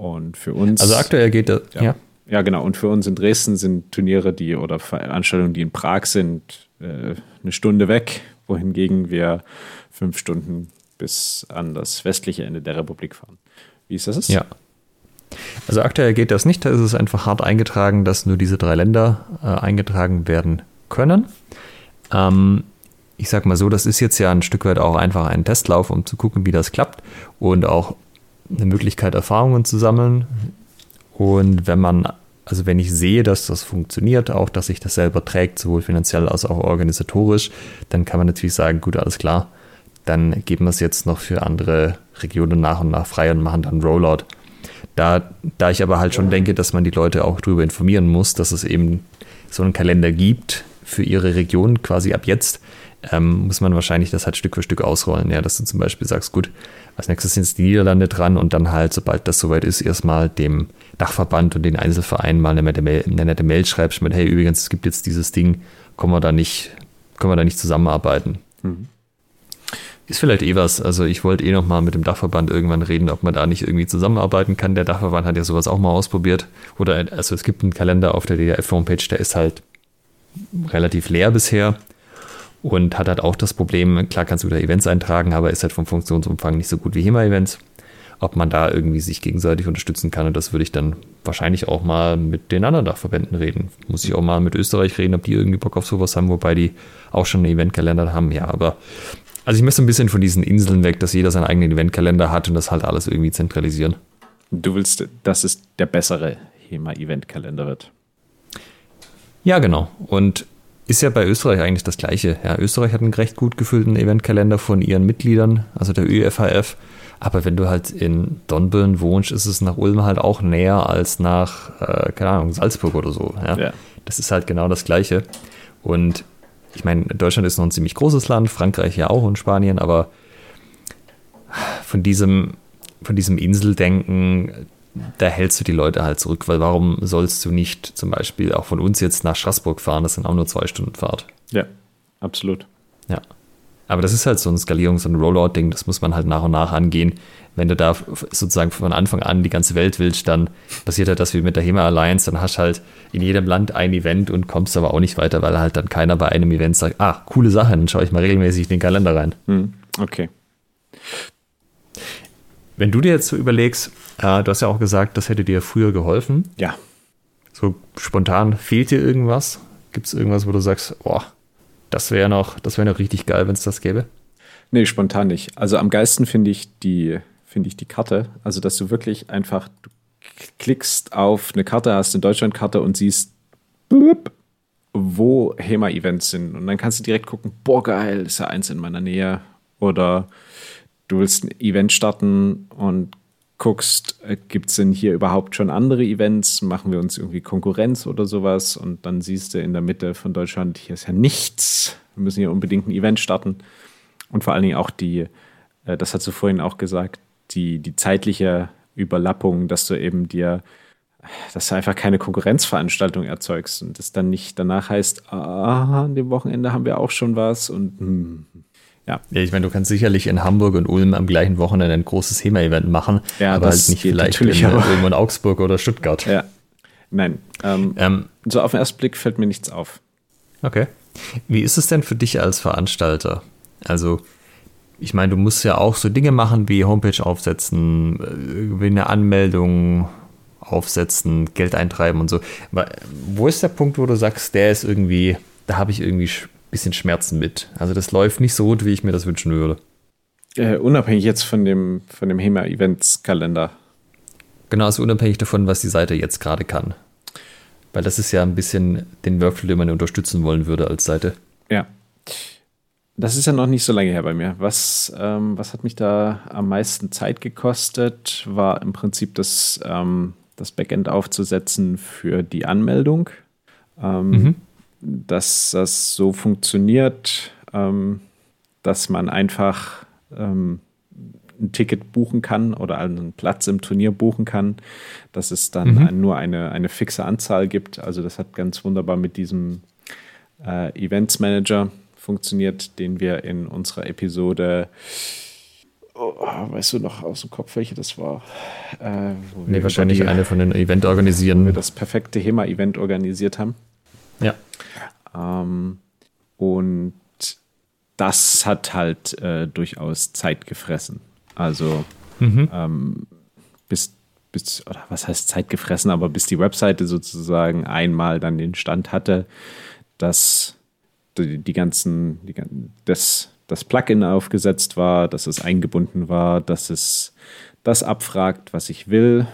Speaker 1: Und für uns.
Speaker 2: Also aktuell geht das,
Speaker 1: ja. ja. Ja, genau. Und für uns in Dresden sind Turniere, die oder Veranstaltungen, die in Prag sind, äh, eine Stunde weg, wohingegen wir fünf Stunden bis an das westliche Ende der Republik fahren. Wie ist das?
Speaker 2: Ja. Also aktuell geht das nicht, da ist es einfach hart eingetragen, dass nur diese drei Länder äh, eingetragen werden können. Ähm, ich sag mal so, das ist jetzt ja ein Stück weit auch einfach ein Testlauf, um zu gucken, wie das klappt und auch eine Möglichkeit, Erfahrungen zu sammeln. Und wenn man, also wenn ich sehe, dass das funktioniert, auch dass sich das selber trägt, sowohl finanziell als auch organisatorisch, dann kann man natürlich sagen, gut, alles klar, dann geben wir es jetzt noch für andere Regionen nach und nach frei und machen dann Rollout. Da, da ich aber halt schon denke, dass man die Leute auch darüber informieren muss, dass es eben so einen Kalender gibt für ihre Region quasi ab jetzt, ähm, muss man wahrscheinlich das halt Stück für Stück ausrollen. Ja, dass du zum Beispiel sagst, gut, als nächstes sind es die Niederlande dran und dann halt, sobald das soweit ist, erstmal dem Dachverband und den Einzelvereinen mal eine nette Mail, eine nette Mail schreibst mit, hey, übrigens, es gibt jetzt dieses Ding, können wir da nicht, können wir da nicht zusammenarbeiten. Mhm. Ist vielleicht eh was. Also ich wollte eh noch mal mit dem Dachverband irgendwann reden, ob man da nicht irgendwie zusammenarbeiten kann. Der Dachverband hat ja sowas auch mal ausprobiert. Oder also es gibt einen Kalender auf der DDF-Homepage, der ist halt relativ leer bisher und hat halt auch das Problem, klar kannst du da Events eintragen, aber ist halt vom Funktionsumfang nicht so gut wie HEMA-Events. Ob man da irgendwie sich gegenseitig unterstützen kann und das würde ich dann wahrscheinlich auch mal mit den anderen Dachverbänden reden. Muss ich auch mal mit Österreich reden, ob die irgendwie Bock auf sowas haben, wobei die auch schon einen Eventkalender haben. Ja, aber also ich möchte ein bisschen von diesen Inseln weg, dass jeder seinen eigenen Eventkalender hat und das halt alles irgendwie zentralisieren.
Speaker 1: Du willst, dass es der bessere HEMA-Eventkalender wird.
Speaker 2: Ja, genau. Und ist ja bei Österreich eigentlich das Gleiche. Ja, Österreich hat einen recht gut gefüllten Eventkalender von ihren Mitgliedern, also der ÖFHF. Aber wenn du halt in Dornbirn wohnst, ist es nach Ulm halt auch näher als nach, äh, keine Ahnung, Salzburg oder so. Ja? ja? Das ist halt genau das Gleiche. Und ich meine, Deutschland ist noch ein ziemlich großes Land, Frankreich ja auch und Spanien, aber von diesem, von diesem Inseldenken, da hältst du die Leute halt zurück, weil warum sollst du nicht zum Beispiel auch von uns jetzt nach Straßburg fahren? Das sind auch nur zwei Stunden Fahrt.
Speaker 1: Ja, absolut.
Speaker 2: Ja. Aber das ist halt so ein Skalierungs- und Rollout-Ding, das muss man halt nach und nach angehen. Wenn du da sozusagen von Anfang an die ganze Welt willst, dann passiert halt das wie mit der HEMA Alliance, dann hast du halt in jedem Land ein Event und kommst aber auch nicht weiter, weil halt dann keiner bei einem Event sagt, ah, coole Sache, dann schaue ich mal regelmäßig in den Kalender rein.
Speaker 1: Hm, okay.
Speaker 2: Wenn du dir jetzt so überlegst, äh, du hast ja auch gesagt, das hätte dir früher geholfen.
Speaker 1: Ja.
Speaker 2: So spontan fehlt dir irgendwas? Gibt es irgendwas, wo du sagst, boah, das wäre noch, das wäre noch richtig geil, wenn es das gäbe?
Speaker 1: Nee, spontan nicht. Also am geilsten finde ich die, finde ich die Karte. Also, dass du wirklich einfach, du klickst auf eine Karte, hast eine Deutschlandkarte und siehst, blub, wo HEMA-Events sind. Und dann kannst du direkt gucken, boah, geil, ist ja eins in meiner Nähe. Oder du willst ein Event starten und guckst, äh, gibt es denn hier überhaupt schon andere Events? Machen wir uns irgendwie Konkurrenz oder sowas? Und dann siehst du in der Mitte von Deutschland, hier ist ja nichts. Wir müssen hier unbedingt ein Event starten. Und vor allen Dingen auch die, äh, das hast du vorhin auch gesagt, die, die zeitliche Überlappung, dass du eben dir, dass du einfach keine Konkurrenzveranstaltung erzeugst und das dann nicht danach heißt, ah, an dem Wochenende haben wir auch schon was und hm,
Speaker 2: ja. ja, ich meine, du kannst sicherlich in Hamburg und Ulm am gleichen Wochenende ein großes HEMA-Event machen,
Speaker 1: ja, aber halt nicht vielleicht in
Speaker 2: Ulm und Augsburg oder Stuttgart.
Speaker 1: Ja. Nein. Ähm, ähm, so auf den ersten Blick fällt mir nichts auf.
Speaker 2: Okay. Wie ist es denn für dich als Veranstalter? Also, ich meine, du musst ja auch so Dinge machen wie Homepage aufsetzen, wie eine Anmeldung aufsetzen, Geld eintreiben und so. Wo ist der Punkt, wo du sagst, der ist irgendwie, da habe ich irgendwie bisschen Schmerzen mit. Also das läuft nicht so gut, wie ich mir das wünschen würde.
Speaker 1: Äh, unabhängig jetzt von dem, von dem HEMA-Events-Kalender.
Speaker 2: Genau, also unabhängig davon, was die Seite jetzt gerade kann. Weil das ist ja ein bisschen den Workflow, den man unterstützen wollen würde als Seite.
Speaker 1: Ja. Das ist ja noch nicht so lange her bei mir. Was, ähm, was hat mich da am meisten Zeit gekostet, war im Prinzip das, ähm, das Backend aufzusetzen für die Anmeldung. Ähm, mhm dass das so funktioniert, ähm, dass man einfach ähm, ein Ticket buchen kann oder einen Platz im Turnier buchen kann, dass es dann mhm. nur eine, eine fixe Anzahl gibt. Also das hat ganz wunderbar mit diesem äh, Events Manager funktioniert, den wir in unserer Episode Oh, weißt du noch aus dem Kopf, welche das war?
Speaker 2: Äh, nee, wahrscheinlich die, eine von den Event organisieren. Wo
Speaker 1: wir das perfekte HEMA-Event organisiert haben.
Speaker 2: Ja.
Speaker 1: Ähm, und das hat halt äh, durchaus Zeit gefressen. Also mhm. ähm, bis, bis, oder was heißt Zeit gefressen, aber bis die Webseite sozusagen einmal dann den Stand hatte, dass die, die ganzen, die, das, das Plugin aufgesetzt war, dass es eingebunden war, dass es das abfragt, was ich will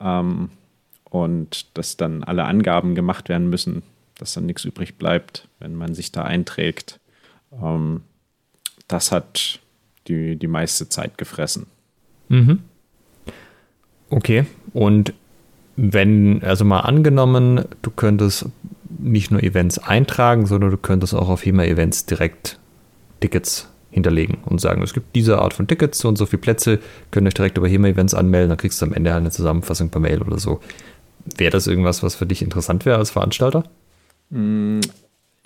Speaker 1: ähm, und dass dann alle Angaben gemacht werden müssen, dass dann nichts übrig bleibt, wenn man sich da einträgt. Ähm, das hat die, die meiste Zeit gefressen.
Speaker 2: Mhm. Okay, und wenn, also mal angenommen, du könntest nicht nur Events eintragen, sondern du könntest auch auf HEMA-Events direkt Tickets hinterlegen und sagen, es gibt diese Art von Tickets, so und so viele Plätze, könnt euch direkt über HEMA-Events anmelden, dann kriegst du am Ende halt eine Zusammenfassung per Mail oder so. Wäre das irgendwas, was für dich interessant wäre als Veranstalter?
Speaker 1: Mm,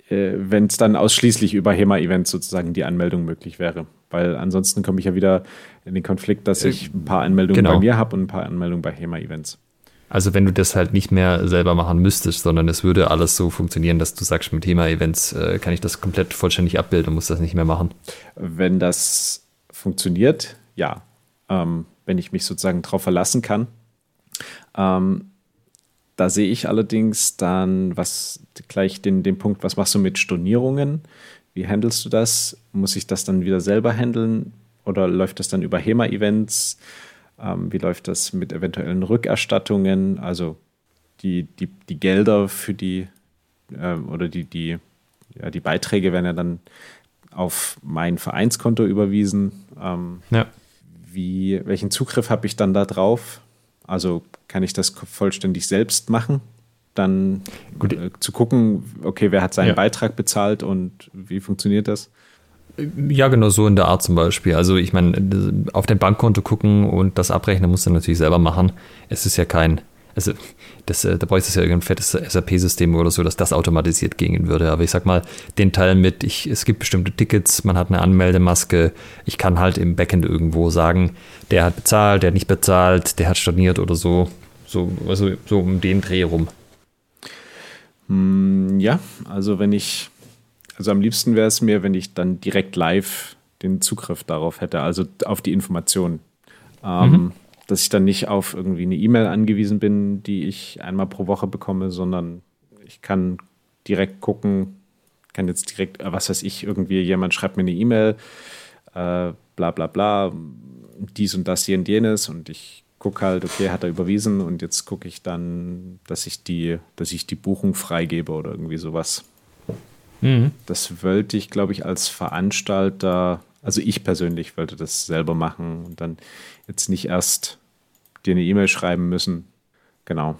Speaker 1: äh, Wenn es dann ausschließlich über HEMA-Events sozusagen die Anmeldung möglich wäre. Weil ansonsten komme ich ja wieder in den Konflikt, dass ich ein paar Anmeldungen
Speaker 2: genau.
Speaker 1: bei mir habe und ein paar Anmeldungen bei HEMA-Events.
Speaker 2: Also wenn du das halt nicht mehr selber machen müsstest, sondern es würde alles so funktionieren, dass du sagst, mit HEMA-Events äh, kann ich das komplett vollständig abbilden und muss das nicht mehr machen.
Speaker 1: Wenn das funktioniert, ja. Ähm, wenn ich mich sozusagen darauf verlassen kann. Ähm, da sehe ich allerdings dann was gleich den, den Punkt, was machst du mit Stornierungen? Wie handelst du das? Muss ich das dann wieder selber handeln oder läuft das dann über HEMA-Events? Ähm, wie läuft das mit eventuellen Rückerstattungen? Also die, die, die Gelder für die ähm, oder die, die, ja, die Beiträge werden ja dann auf mein Vereinskonto überwiesen. Ähm,
Speaker 2: Ja.
Speaker 1: wie, welchen Zugriff habe ich dann da drauf? Also kann ich das vollständig selbst machen? Dann
Speaker 2: Gut.
Speaker 1: äh, zu gucken, okay, wer hat seinen
Speaker 2: Ja.
Speaker 1: Beitrag bezahlt und wie funktioniert das?
Speaker 2: Ja, genau so in der Art zum Beispiel. Also ich meine, auf dein Bankkonto gucken und das abrechnen musst du natürlich selber machen. Es ist ja kein, also das, äh, da bräuchte es ja irgendein fettes SAP-System oder so, dass das automatisiert gehen würde. Aber ich sag mal, den Teil mit, ich, es gibt bestimmte Tickets, man hat eine Anmeldemaske, ich kann halt im Backend irgendwo sagen, der hat bezahlt, der hat nicht bezahlt, der hat storniert oder so. So, also so um den Dreh rum.
Speaker 1: Hm, ja, also wenn ich, also am liebsten wäre es mir, wenn ich dann direkt live den Zugriff darauf hätte, also auf die Information. Ähm, Dass ich dann nicht auf irgendwie eine E-Mail angewiesen bin, die ich einmal pro Woche bekomme, sondern ich kann direkt gucken, kann jetzt direkt, äh, was weiß ich, irgendwie jemand schreibt mir eine E-Mail, äh, bla bla bla, dies und das, hier und jenes und ich gucke halt, okay, hat er überwiesen und jetzt gucke ich dann, dass ich die, dass ich die Buchung freigebe oder irgendwie sowas. Das wollte ich, glaube ich, als Veranstalter, also ich persönlich wollte das selber machen und dann jetzt nicht erst dir eine E-Mail schreiben müssen. Genau.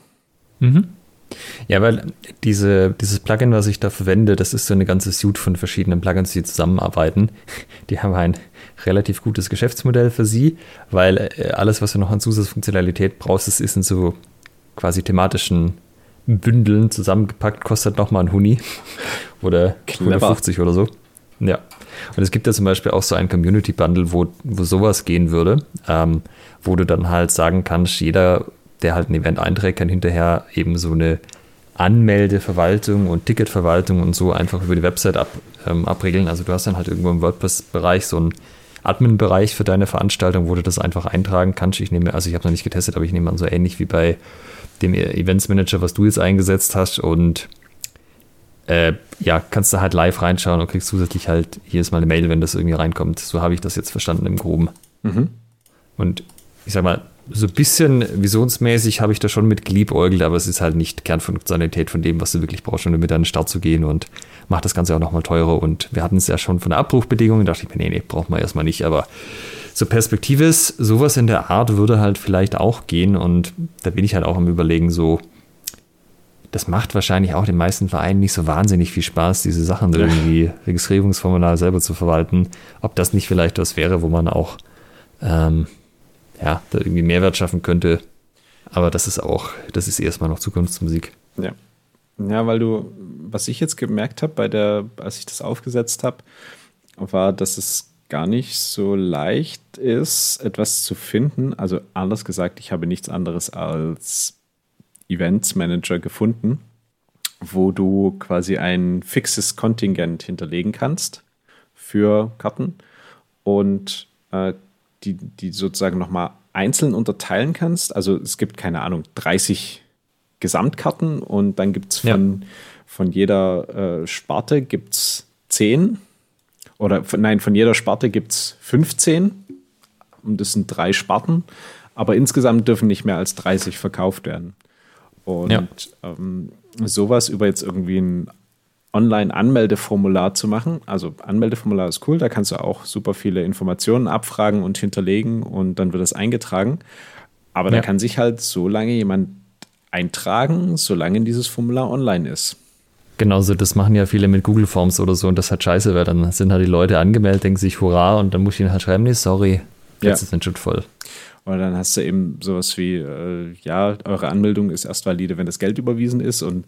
Speaker 2: Ja, weil diese, dieses Plugin, was ich da verwende, das ist so eine ganze Suite von verschiedenen Plugins, die zusammenarbeiten. Die haben ein relativ gutes Geschäftsmodell für sie, weil äh, alles, was du noch an Zusatzfunktionalität brauchst, das ist in so quasi thematischen Bündeln zusammengepackt, kostet nochmal ein Huni oder
Speaker 1: Clever.
Speaker 2: 150 oder so. Ja. Und es gibt ja zum Beispiel auch so ein Community-Bundle, wo, wo sowas gehen würde, ähm, wo du dann halt sagen kannst, jeder, der halt ein Event einträgt, kann hinterher eben so eine Anmeldeverwaltung und Ticketverwaltung und so einfach über die Website ab, ähm, abregeln. Also du hast dann halt irgendwo im WordPress-Bereich so einen Admin-Bereich für deine Veranstaltung, wo du das einfach eintragen kannst. Ich nehme, also ich habe noch nicht getestet, aber ich nehme an, so ähnlich wie bei dem Events Manager, was du jetzt eingesetzt hast und äh, ja, kannst du halt live reinschauen und kriegst zusätzlich halt jedes Mal eine Mail, wenn das irgendwie reinkommt. So habe ich das jetzt verstanden im Groben. Und ich sag mal, so ein bisschen visionsmäßig habe ich da schon mit geliebäugelt, aber es ist halt nicht Kernfunktionalität von dem, was du wirklich brauchst, um damit an den Start zu gehen und macht das Ganze auch nochmal teurer. Und wir hatten es ja schon von der Abbruchbedingung, da dachte ich mir, nee, nee, braucht man erstmal nicht, aber so Perspektive ist, sowas in der Art würde halt vielleicht auch gehen und da bin ich halt auch am überlegen, so, das macht wahrscheinlich auch den meisten Vereinen nicht so wahnsinnig viel Spaß, diese Sachen irgendwie Registrierungsformular selber zu verwalten. Ob das nicht vielleicht was wäre, wo man auch ähm, ja, da irgendwie Mehrwert schaffen könnte. Aber das ist auch, das ist erstmal noch Zukunftsmusik.
Speaker 1: Ja. Ja, weil du, was ich jetzt gemerkt habe, bei der, als ich das aufgesetzt habe, war, dass es gar nicht so leicht ist, etwas zu finden. Also anders gesagt, ich habe nichts anderes als Events Manager gefunden, wo du quasi ein fixes Kontingent hinterlegen kannst für Karten und äh, die, die sozusagen nochmal einzeln unterteilen kannst. Also es gibt, keine Ahnung, 30 Gesamtkarten und dann gibt es von, ja. von jeder äh, Sparte gibt's 10 oder von, nein, von jeder Sparte gibt es 15 und das sind drei Sparten, aber insgesamt dürfen nicht mehr als 30 verkauft werden. Und ja. ähm, sowas über jetzt irgendwie ein Online-Anmeldeformular zu machen. Also Anmeldeformular ist cool, da kannst du auch super viele Informationen abfragen und hinterlegen und dann wird das eingetragen. Aber ja. da kann sich halt so lange jemand eintragen, solange dieses Formular online ist.
Speaker 2: Genauso, das machen ja viele mit Google Forms oder so und das hat scheiße, weil dann sind halt die Leute angemeldet, denken sich Hurra und dann muss ich ihnen halt schreiben, nee, sorry, jetzt ja. ist ein schon voll.
Speaker 1: Oder dann hast du eben sowas wie, äh, ja, eure Anmeldung ist erst valide, wenn das Geld überwiesen ist und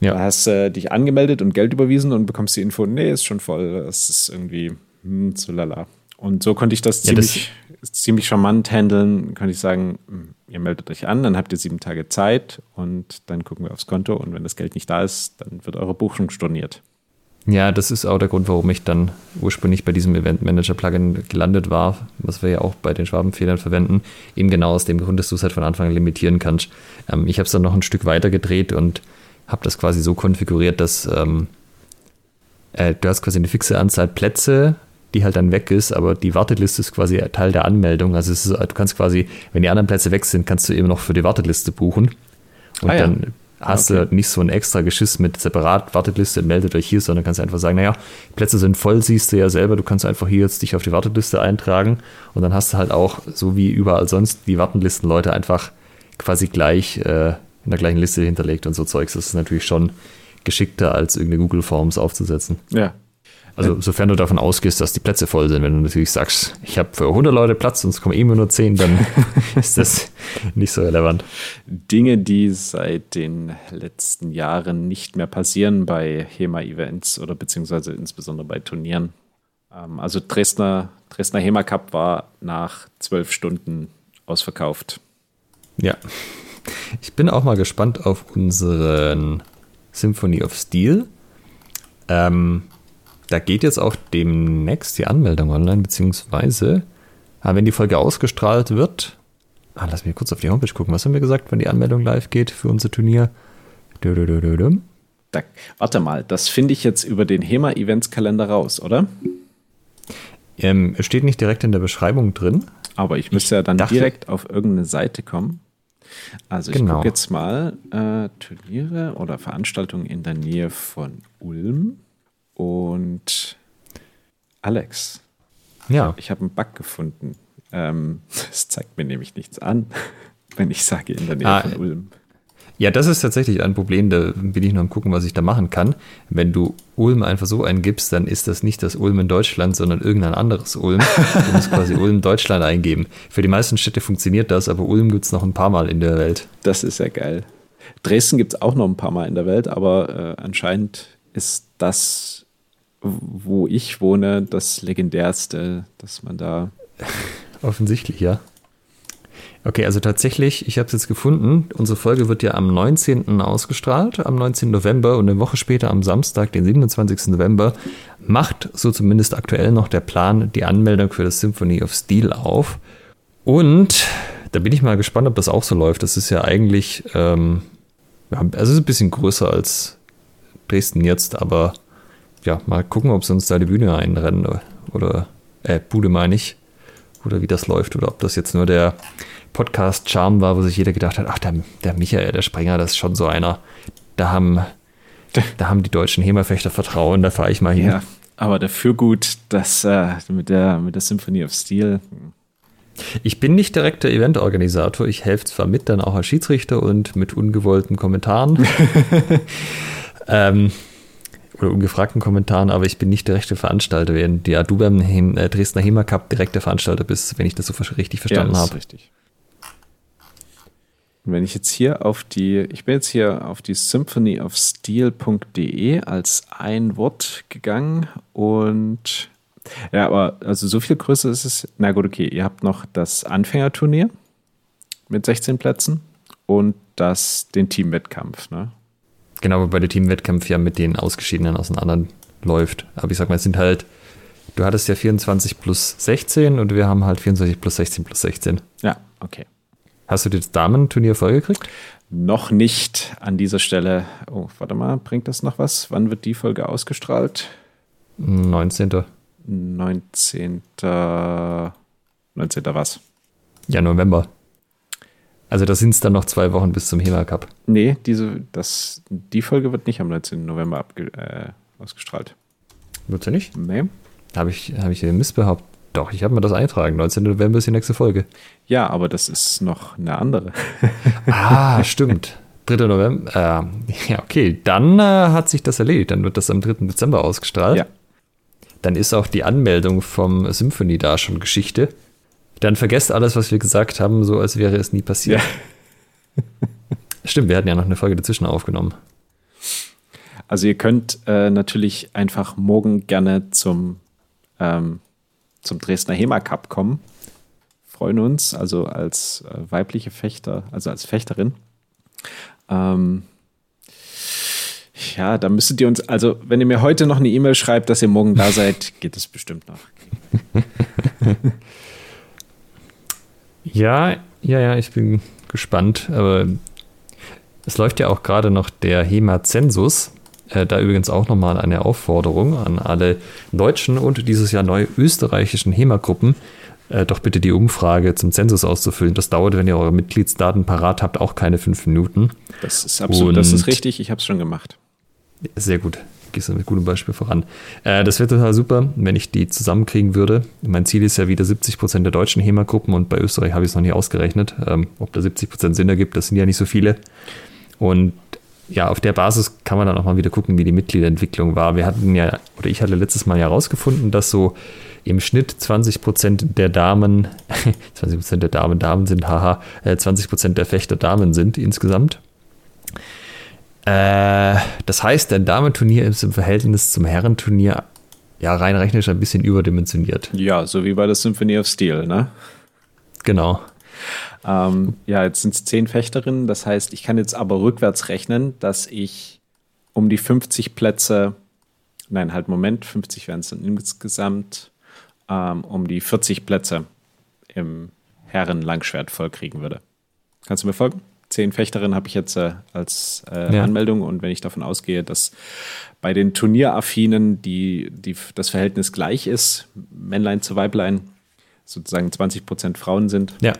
Speaker 1: ja. Da hast du äh, dich angemeldet und Geld überwiesen und bekommst die Info, nee, ist schon voll. Das ist irgendwie hm, so lala. Und so konnte ich das ja, ziemlich, das ziemlich charmant handeln. Konnte ich sagen, hm, ihr meldet euch an, dann habt ihr sieben Tage Zeit und dann gucken wir aufs Konto. Und wenn das Geld nicht da ist, dann wird eure Buchung storniert.
Speaker 2: Ja, das ist auch der Grund, warum ich dann ursprünglich bei diesem Event Manager Plugin gelandet war, was wir ja auch bei den Schwabenfehlern verwenden. Eben genau aus dem Grund, dass du es halt von Anfang an limitieren kannst. Ähm, ich habe es dann noch ein Stück weiter gedreht und habe das quasi so konfiguriert, dass ähm, äh, du hast quasi eine fixe Anzahl Plätze, die halt dann weg ist, aber die Warteliste ist quasi Teil der Anmeldung. Also ist, du kannst quasi, wenn die anderen Plätze weg sind, kannst du eben noch für die Warteliste buchen. Und ah, ja. dann hast okay. du nicht so ein extra Geschiss mit separat Warteliste, meldet euch hier, sondern kannst einfach sagen, naja, Plätze sind voll, siehst du ja selber, du kannst einfach hier jetzt dich auf die Warteliste eintragen und dann hast du halt auch, so wie überall sonst, die Wartenlistenleute einfach quasi gleich äh, in der gleichen Liste hinterlegt und so Zeugs. Das ist natürlich schon geschickter, als irgendeine Google Forms aufzusetzen.
Speaker 1: Ja.
Speaker 2: Also sofern du davon ausgehst, dass die Plätze voll sind, wenn du natürlich sagst, ich habe für 100 Leute Platz und es kommen immer nur 10, dann ist das nicht so relevant.
Speaker 1: Dinge, die seit den letzten Jahren nicht mehr passieren bei HEMA-Events oder beziehungsweise insbesondere bei Turnieren. Ähm, also Dresdner, Dresdner HEMA Cup war nach zwölf Stunden ausverkauft.
Speaker 2: Ja, ich bin auch mal gespannt auf unseren Symphony of Steel. Ähm, da geht jetzt auch demnächst die Anmeldung online, beziehungsweise, ah, wenn die Folge ausgestrahlt wird, ah, lass mich kurz auf die Homepage gucken. Was haben wir gesagt, wenn die Anmeldung live geht für unser Turnier?
Speaker 1: Da, warte mal, das finde ich jetzt über den HEMA-Events-Kalender raus, oder?
Speaker 2: Ähm, steht nicht direkt in der Beschreibung drin.
Speaker 1: Aber ich müsste ich ja dann direkt auf irgendeine Seite kommen. Also ich genau. gucke jetzt mal äh, Turniere oder Veranstaltungen in der Nähe von Ulm und Alex. Ja. Ich habe einen Bug gefunden. Ähm, das zeigt mir nämlich nichts an, wenn ich sage in der Nähe ah, von Ulm.
Speaker 2: Ja, das ist tatsächlich ein Problem, da bin ich noch am gucken, was ich da machen kann. Wenn du Ulm einfach so eingibst, dann ist das nicht das Ulm in Deutschland, sondern irgendein anderes Ulm. Du musst quasi Ulm Deutschland eingeben. Für die meisten Städte funktioniert das, aber Ulm gibt es noch ein paar Mal in der Welt.
Speaker 1: Das ist ja geil. Dresden gibt es auch noch ein paar Mal in der Welt, aber äh, anscheinend ist das, wo ich wohne, das legendärste, dass man da.
Speaker 2: Offensichtlich, ja. Okay, also tatsächlich, ich habe es jetzt gefunden. Unsere Folge wird ja am 19. ausgestrahlt, am 19. November und eine Woche später am Samstag, den 27. November, macht so zumindest aktuell noch der Plan die Anmeldung für das Symphony of Steel auf. Und da bin ich mal gespannt, ob das auch so läuft. Das ist ja eigentlich, ähm, also ist ein bisschen größer als Dresden jetzt, aber ja, mal gucken, ob sie uns da die Bühne einrennen oder, äh, Bude meine ich, oder wie das läuft oder ob das jetzt nur der Podcast-Charme war, wo sich jeder gedacht hat, ach, der, der Michael, der Sprenger, das ist schon so einer, da haben, da haben die deutschen Hemafechter Vertrauen, da fahre ich mal hin. Ja,
Speaker 1: aber dafür gut, dass äh, mit, der, mit der Symphony of Steel.
Speaker 2: Ich bin nicht direkt der Eventorganisator, ich helfe zwar mit, dann auch als Schiedsrichter und mit ungewollten Kommentaren. ähm, oder ungefragten Kommentaren, aber ich bin nicht der rechte Veranstalter, während ja, du beim äh, Dresdner HEMA Cup direkter Veranstalter bist, wenn ich das so richtig verstanden ja, das habe. Ist richtig.
Speaker 1: Und wenn ich jetzt hier auf die, ich bin jetzt hier auf die symphonyofsteel.de als ein Wort gegangen und ja, aber also so viel größer ist es. Na gut, okay, ihr habt noch das Anfängerturnier mit 16 Plätzen und das, den Teamwettkampf, ne?
Speaker 2: Genau, wobei der Teamwettkampf ja mit den Ausgeschiedenen auseinanderläuft. Aber ich sag mal, es sind halt Du hattest ja 24 plus 16 und wir haben halt 24 plus 16 plus 16.
Speaker 1: Ja, okay.
Speaker 2: Hast du das Damenturnier vollgekriegt?
Speaker 1: Noch nicht an dieser Stelle. Oh, warte mal, bringt das noch was? Wann wird die Folge ausgestrahlt?
Speaker 2: 19.
Speaker 1: 19. 19. was?
Speaker 2: Ja, November. Also da sind es dann noch zwei Wochen bis zum HEMA Cup.
Speaker 1: Nee, diese, das, die Folge wird nicht am 19. November abge, äh, ausgestrahlt.
Speaker 2: Wird sie nicht?
Speaker 1: Nee.
Speaker 2: Habe ich, hab ich behauptet? Doch, ich habe mir das eintragen. 19. November ist die nächste Folge.
Speaker 1: Ja, aber das ist noch eine andere.
Speaker 2: ah, stimmt. 3. November. Äh, ja, okay. Dann äh, hat sich das erledigt. Dann wird das am 3. Dezember ausgestrahlt. Ja. Dann ist auch die Anmeldung vom Symphony da schon Geschichte. Dann vergesst alles, was wir gesagt haben, so als wäre es nie passiert. Ja. Stimmt, wir hatten ja noch eine Folge dazwischen aufgenommen.
Speaker 1: Also ihr könnt äh, natürlich einfach morgen gerne zum, ähm, zum Dresdner HEMA Cup kommen. Freuen uns, also als äh, weibliche Fechter, also als Fechterin. Ähm, ja, da müsstet ihr uns, also wenn ihr mir heute noch eine E-Mail schreibt, dass ihr morgen da seid, geht es bestimmt noch.
Speaker 2: Ja, ja, ja, ich bin gespannt. Aber es läuft ja auch gerade noch der HEMA-Zensus. Äh, da übrigens auch nochmal eine Aufforderung an alle deutschen und dieses Jahr neu österreichischen HEMA-Gruppen, äh, doch bitte die Umfrage zum Zensus auszufüllen. Das dauert, wenn ihr eure Mitgliedsdaten parat habt, auch keine fünf Minuten.
Speaker 1: Das ist absolut, und das ist richtig. Ich habe es schon gemacht.
Speaker 2: Sehr gut gehst du mit gutem Beispiel voran. Äh, das wäre total super, wenn ich die zusammenkriegen würde. Mein Ziel ist ja wieder 70 Prozent der deutschen HEMA-Gruppen und bei Österreich habe ich es noch nicht ausgerechnet. Ähm, ob da 70 Prozent Sinn ergibt, das sind ja nicht so viele. Und ja, auf der Basis kann man dann auch mal wieder gucken, wie die Mitgliederentwicklung war. Wir hatten ja, oder ich hatte letztes Mal ja herausgefunden, dass so im Schnitt 20 Prozent der Damen, 20 Prozent der Damen Damen sind, haha, 20 äh, Prozent der Fechter Damen sind insgesamt. Äh, das heißt, dein Damenturnier ist im Verhältnis zum Herrenturnier ja rein rechnerisch ein bisschen überdimensioniert.
Speaker 1: Ja, so wie bei der Symphony of Steel, ne?
Speaker 2: Genau.
Speaker 1: Ähm, ja, jetzt sind es zehn Fechterinnen. Das heißt, ich kann jetzt aber rückwärts rechnen, dass ich um die 50 Plätze, nein, halt Moment, 50 wären es dann insgesamt, ähm, um die 40 Plätze im Herren-Langschwert vollkriegen würde. Kannst du mir folgen? zehn Fechterinnen habe ich jetzt äh, als äh, ja. Anmeldung und wenn ich davon ausgehe, dass bei den Turnieraffinen die, die, das Verhältnis gleich ist, Männlein zu Weiblein, sozusagen 20 Prozent Frauen sind,
Speaker 2: ja.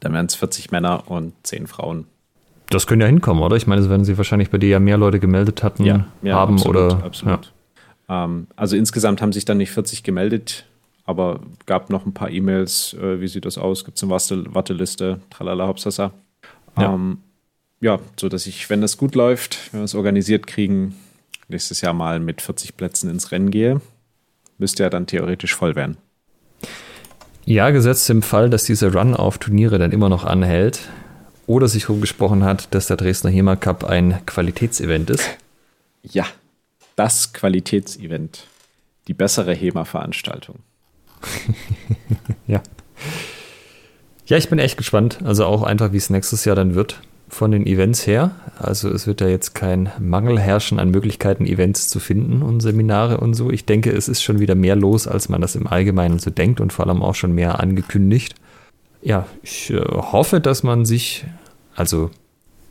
Speaker 1: Dann wären es 40 Männer und 10 Frauen.
Speaker 2: Das können ja hinkommen, oder? Ich meine, wenn sie wahrscheinlich bei dir ja mehr Leute gemeldet hatten, ja, ja, haben absolut, oder.
Speaker 1: Absolut. Ja. Ähm, also insgesamt haben sich dann nicht 40 gemeldet, aber gab noch ein paar E-Mails. Äh, wie sieht das aus? Gibt es eine Warteliste? Tralala, Hopsasa. Ja. Ähm, ja, so dass ich, wenn das gut läuft, wenn wir es organisiert kriegen, nächstes Jahr mal mit 40 Plätzen ins Rennen gehe, müsste ja dann theoretisch voll werden.
Speaker 2: Ja, gesetzt im Fall, dass dieser Run auf Turniere dann immer noch anhält oder sich rumgesprochen hat, dass der Dresdner HEMA Cup ein Qualitätsevent ist.
Speaker 1: Ja, das Qualitätsevent. Die bessere HEMA-Veranstaltung.
Speaker 2: ja. Ja, ich bin echt gespannt. Also auch einfach, wie es nächstes Jahr dann wird von den Events her. Also es wird da jetzt kein Mangel herrschen an Möglichkeiten, Events zu finden und Seminare und so. Ich denke, es ist schon wieder mehr los, als man das im Allgemeinen so denkt und vor allem auch schon mehr angekündigt. Ja, ich äh, hoffe, dass man sich, also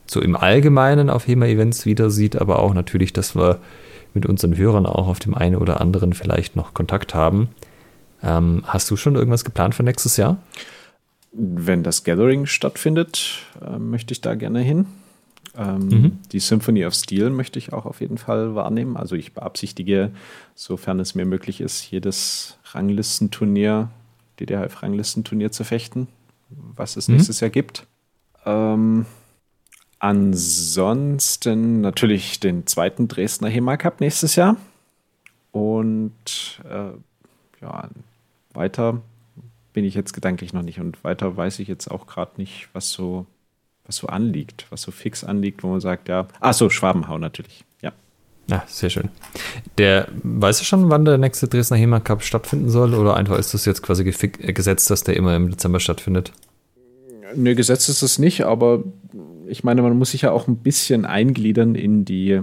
Speaker 2: so im Allgemeinen auf HEMA-Events wieder sieht, aber auch natürlich, dass wir mit unseren Hörern auch auf dem einen oder anderen vielleicht noch Kontakt haben. Ähm, hast du schon irgendwas geplant für nächstes Jahr?
Speaker 1: Wenn das Gathering stattfindet, äh, möchte ich da gerne hin. Ähm, mhm. Die Symphony of Steel möchte ich auch auf jeden Fall wahrnehmen. Also ich beabsichtige, sofern es mir möglich ist, jedes Ranglistenturnier, DDHF-Ranglistenturnier zu fechten, was es mhm. nächstes Jahr gibt. Ähm, ansonsten natürlich den zweiten Dresdner HEMA Cup nächstes Jahr. Und äh, ja, weiter bin ich jetzt gedanklich noch nicht. Und weiter weiß ich jetzt auch gerade nicht, was so, was so anliegt, was so fix anliegt, wo man sagt, ja. Ach so, Schwabenhau natürlich, ja.
Speaker 2: Ja, sehr schön. Der, weißt du schon, wann der nächste Dresdner HEMA Cup stattfinden soll? Oder einfach ist das jetzt quasi äh, gesetzt, dass der immer im Dezember stattfindet?
Speaker 1: Nö, gesetzt ist es nicht, aber ich meine, man muss sich ja auch ein bisschen eingliedern in die,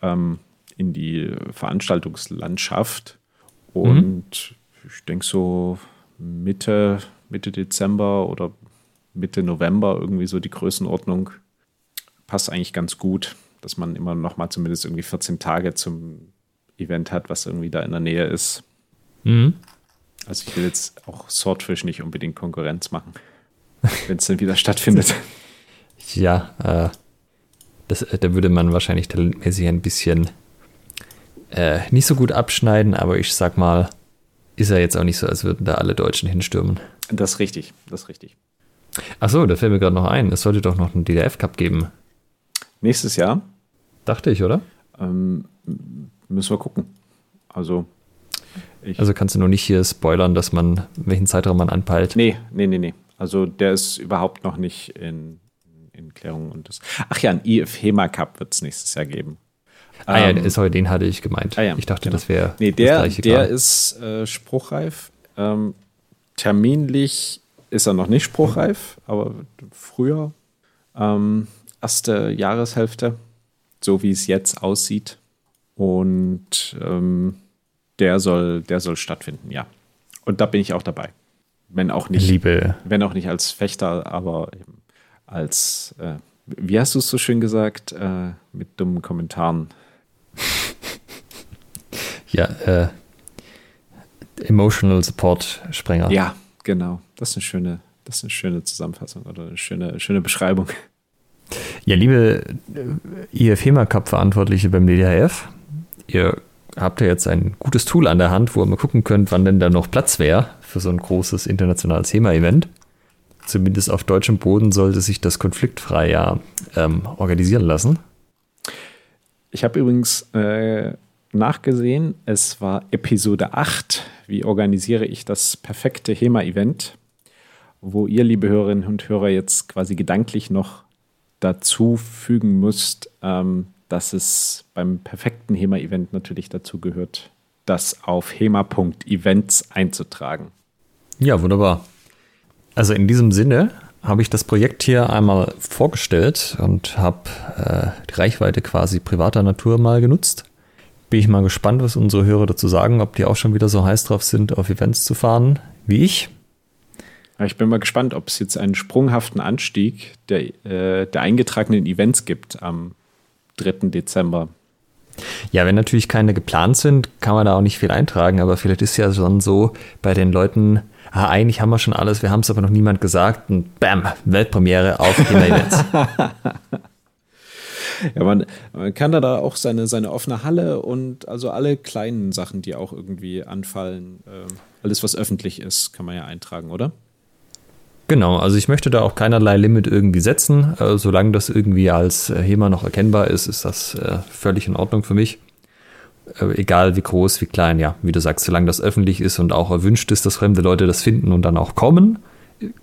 Speaker 1: ähm, in die Veranstaltungslandschaft. Und mhm. ich denke so Mitte, Mitte Dezember oder Mitte November irgendwie so die Größenordnung passt eigentlich ganz gut, dass man immer noch mal zumindest irgendwie 14 Tage zum Event hat, was irgendwie da in der Nähe ist. Mhm. Also ich will jetzt auch Swordfish nicht unbedingt Konkurrenz machen, wenn es dann wieder stattfindet.
Speaker 2: Ja, äh, das, äh, da würde man wahrscheinlich talentmäßig ein bisschen äh, nicht so gut abschneiden, aber ich sag mal, ist ja jetzt auch nicht so, als würden da alle Deutschen hinstürmen.
Speaker 1: Das ist richtig, das ist richtig.
Speaker 2: Achso, da fällt mir gerade noch ein, es sollte doch noch einen DDF-Cup geben.
Speaker 1: Nächstes Jahr?
Speaker 2: Dachte ich, oder?
Speaker 1: Ähm, müssen wir gucken. Also.
Speaker 2: also kannst du nur nicht hier spoilern, dass man, welchen Zeitraum man anpeilt?
Speaker 1: Nee, nee, nee, nee. Also der ist überhaupt noch nicht in, in Klärung. Und das, ach ja, ein IF HEMA Cup wird es nächstes Jahr geben.
Speaker 2: Ah ja, ähm, sorry, den hatte ich gemeint. Ah ja, ich dachte, genau. das wäre.
Speaker 1: Nee, der, das der ist äh, spruchreif. Ähm, terminlich ist er noch nicht spruchreif, aber früher, ähm, erste Jahreshälfte, so wie es jetzt aussieht. Und ähm, der soll, der soll stattfinden, ja. Und da bin ich auch dabei. Wenn auch nicht,
Speaker 2: Liebe.
Speaker 1: wenn auch nicht als Fechter, aber als, äh, wie hast du es so schön gesagt, äh, mit dummen Kommentaren
Speaker 2: ja, äh, Emotional Support Sprenger.
Speaker 1: Ja, genau. Das ist eine schöne, das ist eine schöne Zusammenfassung oder eine schöne, schöne Beschreibung.
Speaker 2: Ja, liebe äh, IFEMA Cup Verantwortliche beim DDHF, ihr habt ja jetzt ein gutes Tool an der Hand, wo ihr mal gucken könnt, wann denn da noch Platz wäre für so ein großes internationales HEMA-Event. Zumindest auf deutschem Boden sollte sich das konfliktfrei ja ähm, organisieren lassen.
Speaker 1: Ich habe übrigens äh, nachgesehen, es war Episode 8. Wie organisiere ich das perfekte HEMA-Event? Wo ihr, liebe Hörerinnen und Hörer, jetzt quasi gedanklich noch dazu fügen müsst, ähm, dass es beim perfekten HEMA-Event natürlich dazu gehört, das auf HEMA.events einzutragen.
Speaker 2: Ja, wunderbar. Also in diesem Sinne habe ich das Projekt hier einmal vorgestellt und habe äh, die Reichweite quasi privater Natur mal genutzt. Bin ich mal gespannt, was unsere Hörer dazu sagen, ob die auch schon wieder so heiß drauf sind, auf Events zu fahren wie ich.
Speaker 1: Ich bin mal gespannt, ob es jetzt einen sprunghaften Anstieg der, äh, der eingetragenen Events gibt am 3. Dezember.
Speaker 2: Ja, wenn natürlich keine geplant sind, kann man da auch nicht viel eintragen, aber vielleicht ist ja schon so bei den Leuten, ah, eigentlich haben wir schon alles, wir haben es aber noch niemand gesagt und bam, Weltpremiere auf Kinder-Events.
Speaker 1: ja, man, man, kann da, auch seine, seine offene Halle und also alle kleinen Sachen, die auch irgendwie anfallen, äh, alles, was öffentlich ist, kann man ja eintragen, oder?
Speaker 2: Genau, also ich möchte da auch keinerlei Limit irgendwie setzen. Äh, solange das irgendwie als äh, HEMA noch erkennbar ist, ist das äh, völlig in Ordnung für mich. Äh, egal wie groß, wie klein, ja, wie du sagst, solange das öffentlich ist und auch erwünscht ist, dass fremde Leute das finden und dann auch kommen,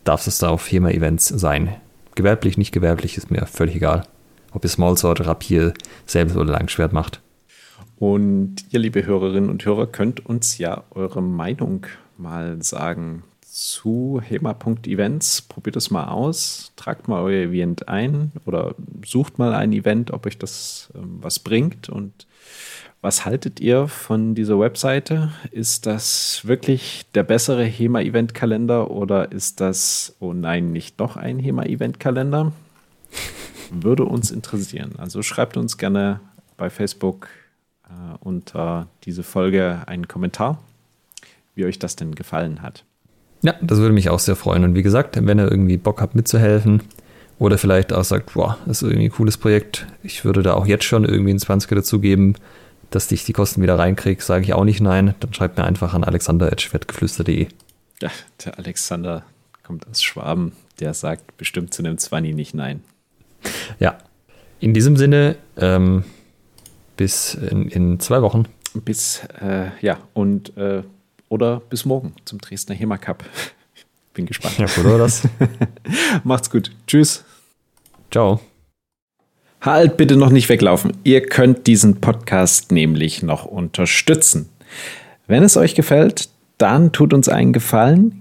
Speaker 2: darf es da auf HEMA-Events sein. Gewerblich, nicht gewerblich, ist mir völlig egal. Ob ihr Smallsword, Rapier, selbst oder Langschwert macht.
Speaker 1: Und ihr, liebe Hörerinnen und Hörer, könnt uns ja eure Meinung mal sagen zu HEMA.events. Probiert es mal aus, tragt mal euer Event ein oder sucht mal ein Event, ob euch das ähm, was bringt und was haltet ihr von dieser Webseite? Ist das wirklich der bessere HEMA-Event-Kalender oder ist das, oh nein, nicht doch ein HEMA-Event-Kalender? Würde uns interessieren. Also schreibt uns gerne bei Facebook äh, unter diese Folge einen Kommentar, wie euch das denn gefallen hat.
Speaker 2: Ja, das würde mich auch sehr freuen. Und wie gesagt, wenn ihr irgendwie Bock habt mitzuhelfen oder vielleicht auch sagt, boah, das ist irgendwie ein cooles Projekt, ich würde da auch jetzt schon irgendwie einen 20er dazugeben, dass ich die Kosten wieder reinkriege, sage ich auch nicht nein. Dann schreibt mir einfach an alexander.schwertgeflüster.de.
Speaker 1: Ja, der Alexander kommt aus Schwaben, der sagt bestimmt zu einem Zwanni nicht nein.
Speaker 2: Ja, in diesem Sinne, ähm, bis in, in, zwei Wochen.
Speaker 1: Bis, äh, ja, und äh, oder bis morgen zum Dresdner HEMA Cup. Bin gespannt.
Speaker 2: Ja, oder das?
Speaker 1: Macht's gut. Tschüss.
Speaker 2: Ciao.
Speaker 1: Halt bitte noch nicht weglaufen. Ihr könnt diesen Podcast nämlich noch unterstützen. Wenn es euch gefällt, dann tut uns einen Gefallen,